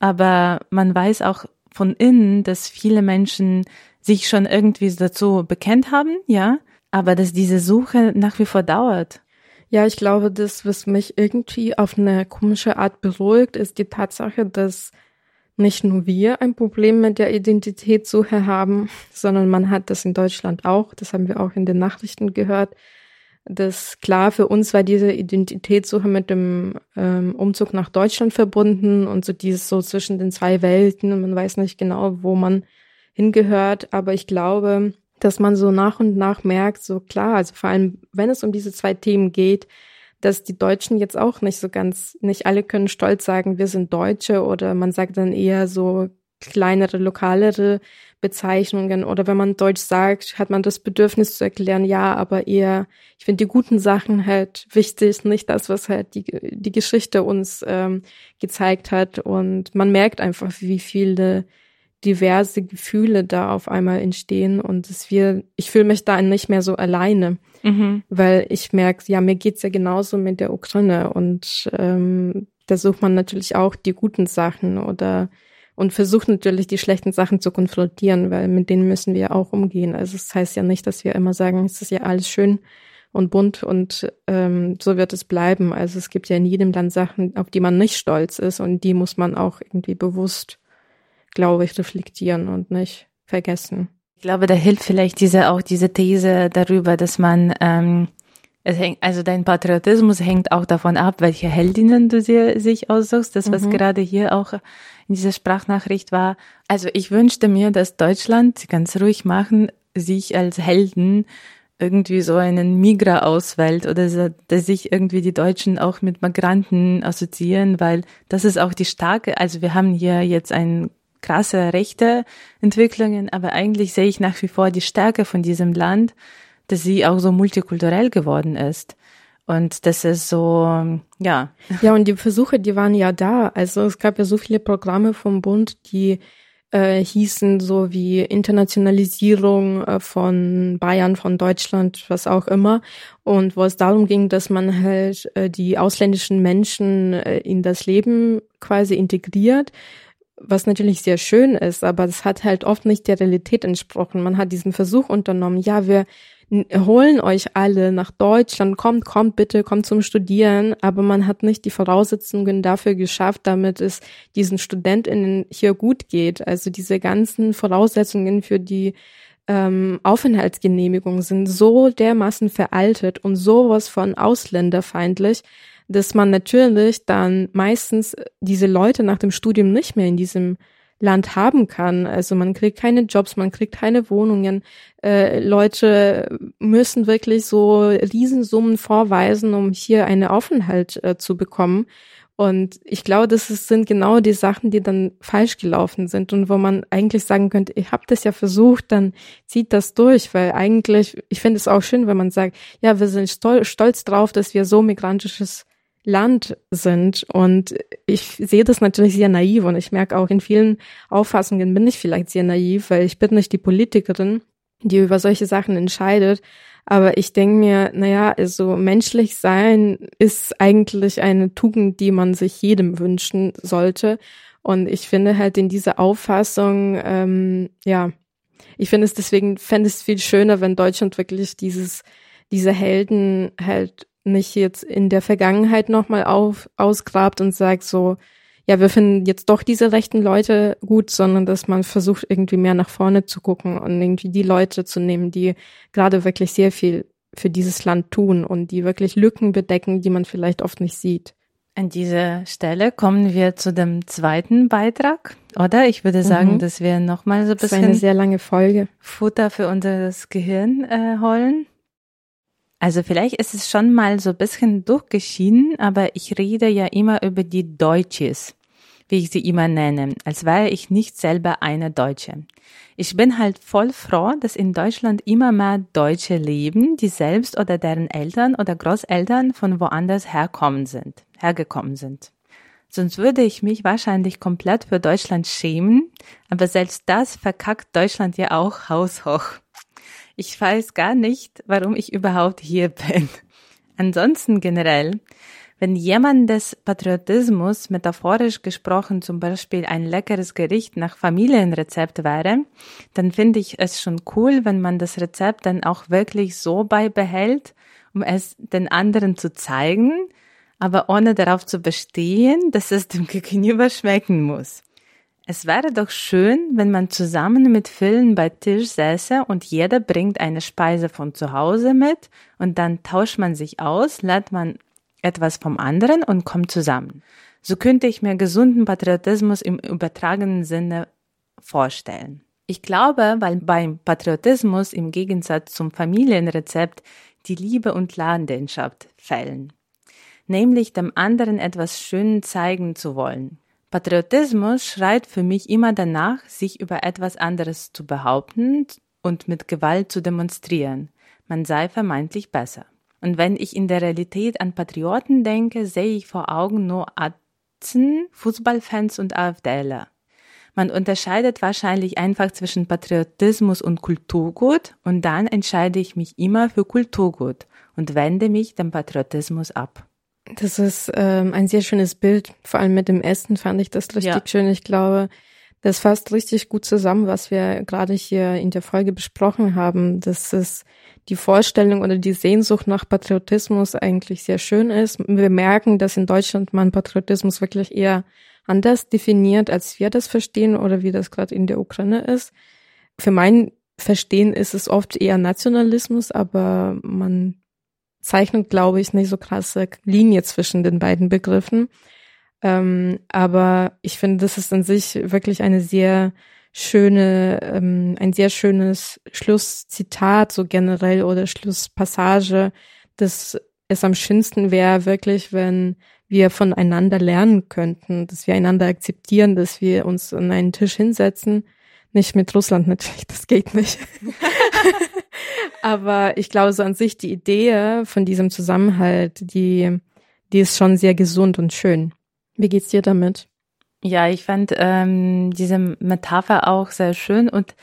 aber man weiß auch von innen, dass viele Menschen sich schon irgendwie dazu bekennt haben, ja, aber dass diese Suche nach wie vor dauert. Ja, ich glaube, das, was mich irgendwie auf eine komische Art beruhigt, ist die Tatsache, dass nicht nur wir ein Problem mit der Identitätssuche haben, sondern man hat das in Deutschland auch. Das haben wir auch in den Nachrichten gehört. Das klar für uns war diese Identitätssuche mit dem ähm, Umzug nach Deutschland verbunden und so dieses so zwischen den zwei Welten und man weiß nicht genau, wo man hingehört. Aber ich glaube, dass man so nach und nach merkt, so klar, also vor allem, wenn es um diese zwei Themen geht, dass die Deutschen jetzt auch nicht so ganz, nicht alle können stolz sagen, wir sind Deutsche oder man sagt dann eher so kleinere, lokalere Bezeichnungen oder wenn man Deutsch sagt, hat man das Bedürfnis zu erklären, ja, aber eher, ich finde die guten Sachen halt wichtig, nicht das, was halt die, die Geschichte uns ähm, gezeigt hat. Und man merkt einfach, wie viele diverse Gefühle da auf einmal entstehen und es wir, ich fühle mich da nicht mehr so alleine, Mhm. weil ich merke, ja, mir geht's ja genauso mit der Ukraine und ähm, da sucht man natürlich auch die guten Sachen oder und versucht natürlich die schlechten Sachen zu konfrontieren, weil mit denen müssen wir auch umgehen. Also es das heißt ja nicht, dass wir immer sagen, es ist ja alles schön und bunt und ähm, so wird es bleiben. Also es gibt ja in jedem Land Sachen, auf die man nicht stolz ist und die muss man auch irgendwie bewusst, glaube ich, reflektieren und nicht vergessen. Ich glaube, da hilft vielleicht diese auch diese These darüber, dass man ähm, es hängt, also dein Patriotismus hängt auch davon ab, welche Heldinnen du dir sich aussuchst. Das, was Mhm. gerade hier auch in dieser Sprachnachricht war. Also ich wünschte mir, dass Deutschland, ganz ruhig machen, sich als Helden irgendwie so einen Migra auswählt oder so, dass sich irgendwie die Deutschen auch mit Migranten assoziieren, weil das ist auch die starke, also wir haben hier jetzt ein krasse rechte Entwicklungen, aber eigentlich sehe ich nach wie vor die Stärke von diesem Land, dass sie auch so multikulturell geworden ist. Und das ist so, ja. Ja, und die Versuche, die waren ja da. Also es gab ja so viele Programme vom Bund, die äh, hießen so wie Internationalisierung äh, von Bayern, von Deutschland, was auch immer. Und wo es darum ging, dass man halt äh, die ausländischen Menschen äh, in das Leben quasi integriert was natürlich sehr schön ist, aber es hat halt oft nicht der Realität entsprochen. Man hat diesen Versuch unternommen, ja, wir holen euch alle nach Deutschland, kommt, kommt bitte, kommt zum Studieren, aber man hat nicht die Voraussetzungen dafür geschafft, damit es diesen StudentInnen hier gut geht. Also diese ganzen Voraussetzungen für die ähm, Aufenthaltsgenehmigung sind so dermaßen veraltet und sowas von ausländerfeindlich, dass man natürlich dann meistens diese Leute nach dem Studium nicht mehr in diesem Land haben kann. Also man kriegt keine Jobs, man kriegt keine Wohnungen. Äh, Leute müssen wirklich so Riesensummen vorweisen, um hier einen Aufenthalt äh, zu bekommen. Und ich glaube, das ist, sind genau die Sachen, die dann falsch gelaufen sind und wo man eigentlich sagen könnte, ich habe das ja versucht, dann zieht das durch, weil eigentlich, ich finde es auch schön, wenn man sagt, ja, wir sind stol stolz drauf, dass wir so migrantisches Land sind. Und ich sehe das natürlich sehr naiv und ich merke auch in vielen Auffassungen bin ich vielleicht sehr naiv, weil ich bin nicht die Politikerin, die über solche Sachen entscheidet. Aber ich denke mir, naja, also menschlich sein ist eigentlich eine Tugend, die man sich jedem wünschen sollte. Und ich finde halt in dieser Auffassung, ähm, ja, ich finde es deswegen, fände es viel schöner, wenn Deutschland wirklich dieses, diese Helden halt nicht jetzt in der Vergangenheit nochmal auf, ausgrabt und sagt so, ja, wir finden jetzt doch diese rechten Leute gut, sondern dass man versucht, irgendwie mehr nach vorne zu gucken und irgendwie die Leute zu nehmen, die gerade wirklich sehr viel für dieses Land tun und die wirklich Lücken bedecken, die man vielleicht oft nicht sieht. An dieser Stelle kommen wir zu dem zweiten Beitrag, oder? Ich würde sagen, Mhm. dass wir nochmal so ein Das ist eine bisschen sehr lange Folge. Futter für unser Gehirn äh, holen. Also vielleicht ist es schon mal so ein bisschen durchgeschieden, aber ich rede ja immer über die Deutsches, wie ich sie immer nenne, als wäre ich nicht selber eine Deutsche. Ich bin halt voll froh, dass in Deutschland immer mehr Deutsche leben, die selbst oder deren Eltern oder Großeltern von woanders herkommen sind, hergekommen sind. Sonst würde ich mich wahrscheinlich komplett für Deutschland schämen, aber selbst das verkackt Deutschland ja auch haushoch. Ich weiß gar nicht, warum ich überhaupt hier bin. Ansonsten generell, wenn jemandes Patriotismus metaphorisch gesprochen zum Beispiel ein leckeres Gericht nach Familienrezept wäre, dann finde ich es schon cool, wenn man das Rezept dann auch wirklich so beibehält, um es den anderen zu zeigen, aber ohne darauf zu bestehen, dass es dem Gegenüber schmecken muss. Es wäre doch schön, wenn man zusammen mit vielen bei Tisch säße und jeder bringt eine Speise von zu Hause mit und dann tauscht man sich aus, lernt man etwas vom anderen und kommt zusammen. So könnte ich mir gesunden Patriotismus im übertragenen Sinne vorstellen. Ich glaube, weil beim Patriotismus im Gegensatz zum Familienrezept die Liebe und Leidenschaft fällen, nämlich dem anderen etwas schön zeigen zu wollen. Patriotismus schreit für mich immer danach, sich über etwas anderes zu behaupten und mit Gewalt zu demonstrieren. Man sei vermeintlich besser. Und wenn ich in der Realität an Patrioten denke, sehe ich vor Augen nur Atzen, Fußballfans und AfDler. Man unterscheidet wahrscheinlich einfach zwischen Patriotismus und Kulturgut und dann entscheide ich mich immer für Kulturgut und wende mich dem Patriotismus ab. Das ist ähm, ein sehr schönes Bild. Vor allem mit dem Essen fand ich das richtig ja. schön. Ich glaube, das fasst richtig gut zusammen, was wir gerade hier in der Folge besprochen haben. Das ist die Vorstellung oder die Sehnsucht nach Patriotismus eigentlich sehr schön ist. Wir merken, dass in Deutschland man Patriotismus wirklich eher anders definiert, als wir das verstehen oder wie das gerade in der Ukraine ist. Für mein Verstehen ist es oft eher Nationalismus, aber man zeichnet, glaube ich, nicht so krasse Linie zwischen den beiden Begriffen. Ähm, aber ich finde, das ist an sich wirklich eine sehr schöne, ähm, ein sehr schönes Schlusszitat so generell oder Schlusspassage, dass es am schönsten wäre wirklich, wenn wir voneinander lernen könnten, dass wir einander akzeptieren, dass wir uns an einen Tisch hinsetzen. Nicht mit Russland natürlich, das geht nicht. Aber ich glaube, so an sich die Idee von diesem Zusammenhalt, die, die ist schon sehr gesund und schön. Wie geht's dir damit? Ja, ich fand ähm, diese Metapher auch sehr schön und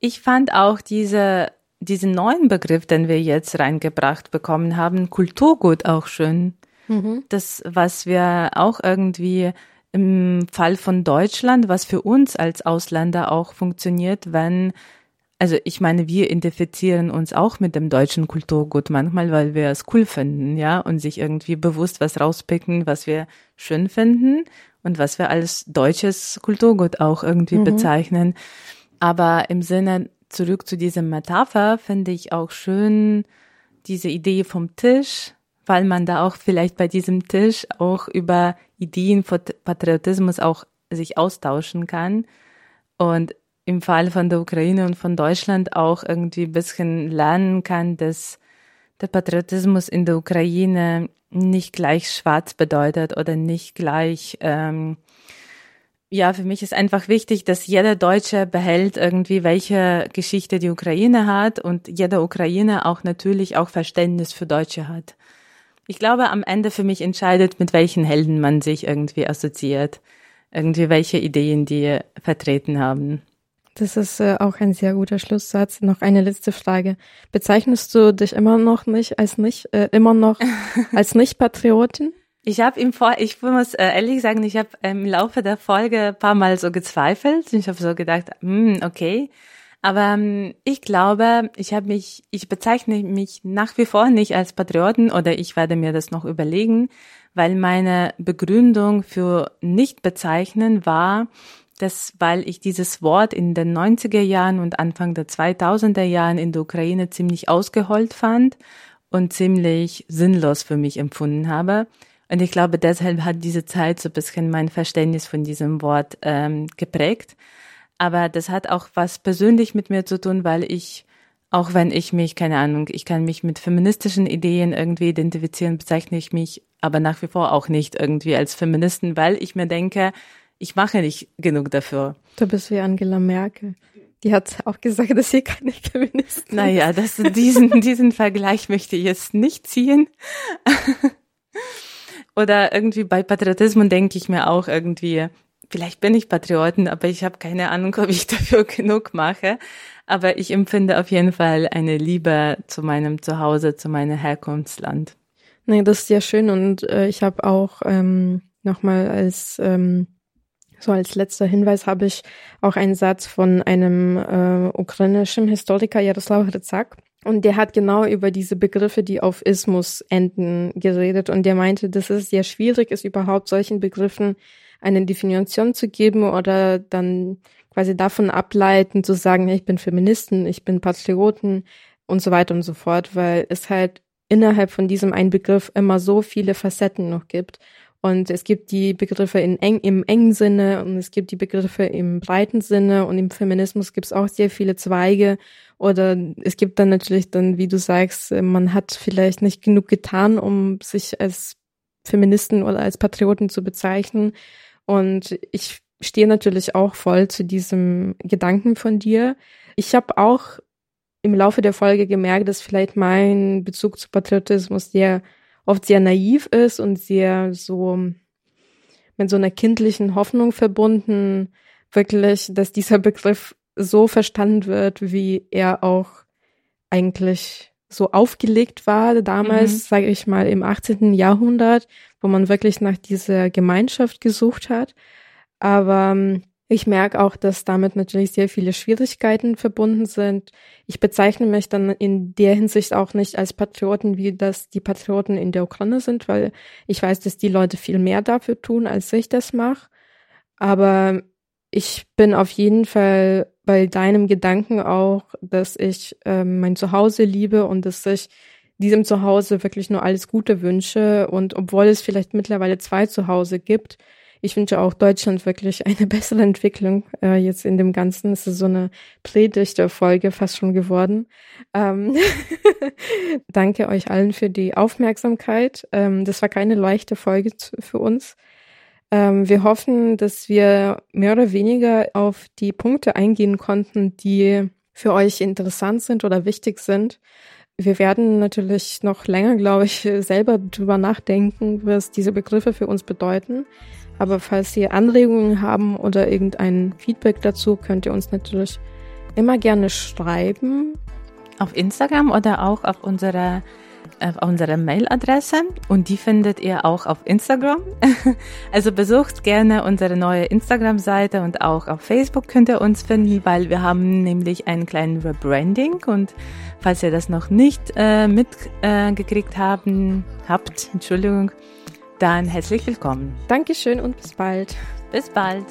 ich fand auch diese, diesen neuen Begriff, den wir jetzt reingebracht bekommen haben, Kulturgut auch schön. Mhm. Das, was wir auch irgendwie im Fall von Deutschland, was für uns als Ausländer auch funktioniert, wenn also ich meine, wir identifizieren uns auch mit dem deutschen Kulturgut manchmal, weil wir es cool finden, ja, und sich irgendwie bewusst was rauspicken, was wir schön finden und was wir als deutsches Kulturgut auch irgendwie mhm. bezeichnen. Aber im Sinne zurück zu dieser Metapher finde ich auch schön diese Idee vom Tisch, weil man da auch vielleicht bei diesem Tisch auch über Ideen von Patriotismus auch sich austauschen kann. Und im Fall von der Ukraine und von Deutschland auch irgendwie ein bisschen lernen kann, dass der Patriotismus in der Ukraine nicht gleich schwarz bedeutet oder nicht gleich, ähm, ja, für mich ist einfach wichtig, dass jeder Deutsche behält irgendwie, welche Geschichte die Ukraine hat und jeder Ukrainer auch natürlich auch Verständnis für Deutsche hat. Ich glaube, am Ende für mich entscheidet, mit welchen Helden man sich irgendwie assoziiert, irgendwie welche Ideen die vertreten haben. Das ist äh, auch ein sehr guter Schlusssatz. Noch eine letzte Frage. Bezeichnest du dich immer noch nicht als nicht, äh, immer noch als Nicht-Patriotin? Ich habe im Vor, ich muss äh, ehrlich sagen, ich habe im Laufe der Folge ein paar Mal so gezweifelt. Ich habe so gedacht, hm, okay. Aber ähm, ich glaube, ich habe mich, ich bezeichne mich nach wie vor nicht als Patrioten oder ich werde mir das noch überlegen, weil meine Begründung für nicht bezeichnen war, dass, weil ich dieses Wort in den 90er Jahren und Anfang der 2000er Jahren in der Ukraine ziemlich ausgeholt fand und ziemlich sinnlos für mich empfunden habe. Und ich glaube, deshalb hat diese Zeit so ein bisschen mein Verständnis von diesem Wort ähm, geprägt. Aber das hat auch was persönlich mit mir zu tun, weil ich, auch wenn ich mich, keine Ahnung, ich kann mich mit feministischen Ideen irgendwie identifizieren, bezeichne ich mich aber nach wie vor auch nicht irgendwie als Feministen, weil ich mir denke, ich mache nicht genug dafür. Du bist wie Angela Merkel. Die hat auch gesagt, dass sie keine Feministin ist. Naja, das, diesen, diesen Vergleich möchte ich jetzt nicht ziehen. Oder irgendwie bei Patriotismus denke ich mir auch irgendwie, vielleicht bin ich Patrioten, aber ich habe keine Ahnung, ob ich dafür genug mache. Aber ich empfinde auf jeden Fall eine Liebe zu meinem Zuhause, zu meinem Herkunftsland. Nee, das ist ja schön und äh, ich habe auch ähm, nochmal als ähm, so als letzter Hinweis habe ich auch einen Satz von einem äh, ukrainischen Historiker Jaroslav Ryzak. Und der hat genau über diese Begriffe, die auf Ismus enden, geredet. Und der meinte, dass es sehr schwierig ist, überhaupt solchen Begriffen eine Definition zu geben oder dann quasi davon ableiten, zu sagen, ich bin Feministen, ich bin Patrioten und so weiter und so fort, weil es halt innerhalb von diesem einen Begriff immer so viele Facetten noch gibt. Und es gibt die Begriffe in eng, im engen Sinne und es gibt die Begriffe im breiten Sinne und im Feminismus gibt es auch sehr viele Zweige. Oder es gibt dann natürlich dann, wie du sagst, man hat vielleicht nicht genug getan, um sich als Feministen oder als Patrioten zu bezeichnen. Und ich stehe natürlich auch voll zu diesem Gedanken von dir. Ich habe auch im Laufe der Folge gemerkt, dass vielleicht mein Bezug zu Patriotismus sehr oft sehr naiv ist und sehr so mit so einer kindlichen Hoffnung verbunden, wirklich, dass dieser Begriff so verstanden wird, wie er auch eigentlich so aufgelegt war damals, mhm. sage ich mal, im 18. Jahrhundert, wo man wirklich nach dieser Gemeinschaft gesucht hat. Aber ähm, ich merke auch, dass damit natürlich sehr viele Schwierigkeiten verbunden sind. Ich bezeichne mich dann in der Hinsicht auch nicht als Patrioten, wie das die Patrioten in der Ukraine sind, weil ich weiß, dass die Leute viel mehr dafür tun, als ich das mache. Aber ich bin auf jeden Fall bei deinem Gedanken auch, dass ich ähm, mein Zuhause liebe und dass ich diesem Zuhause wirklich nur alles Gute wünsche. Und obwohl es vielleicht mittlerweile zwei Zuhause gibt, ich wünsche auch Deutschland wirklich eine bessere Entwicklung äh, jetzt in dem Ganzen. Es ist so eine Predigterfolge fast schon geworden. Ähm Danke euch allen für die Aufmerksamkeit. Ähm, das war keine leichte Folge für uns. Ähm, wir hoffen, dass wir mehr oder weniger auf die Punkte eingehen konnten, die für euch interessant sind oder wichtig sind. Wir werden natürlich noch länger, glaube ich, selber drüber nachdenken, was diese Begriffe für uns bedeuten. Aber falls ihr Anregungen haben oder irgendein Feedback dazu, könnt ihr uns natürlich immer gerne schreiben. Auf Instagram oder auch auf unserer auf unserer Mailadresse und die findet ihr auch auf Instagram. Also besucht gerne unsere neue Instagram-Seite und auch auf Facebook könnt ihr uns finden, weil wir haben nämlich einen kleinen Rebranding und falls ihr das noch nicht äh, mitgekriegt äh, haben, habt, Entschuldigung, dann herzlich willkommen. Dankeschön und bis bald. Bis bald.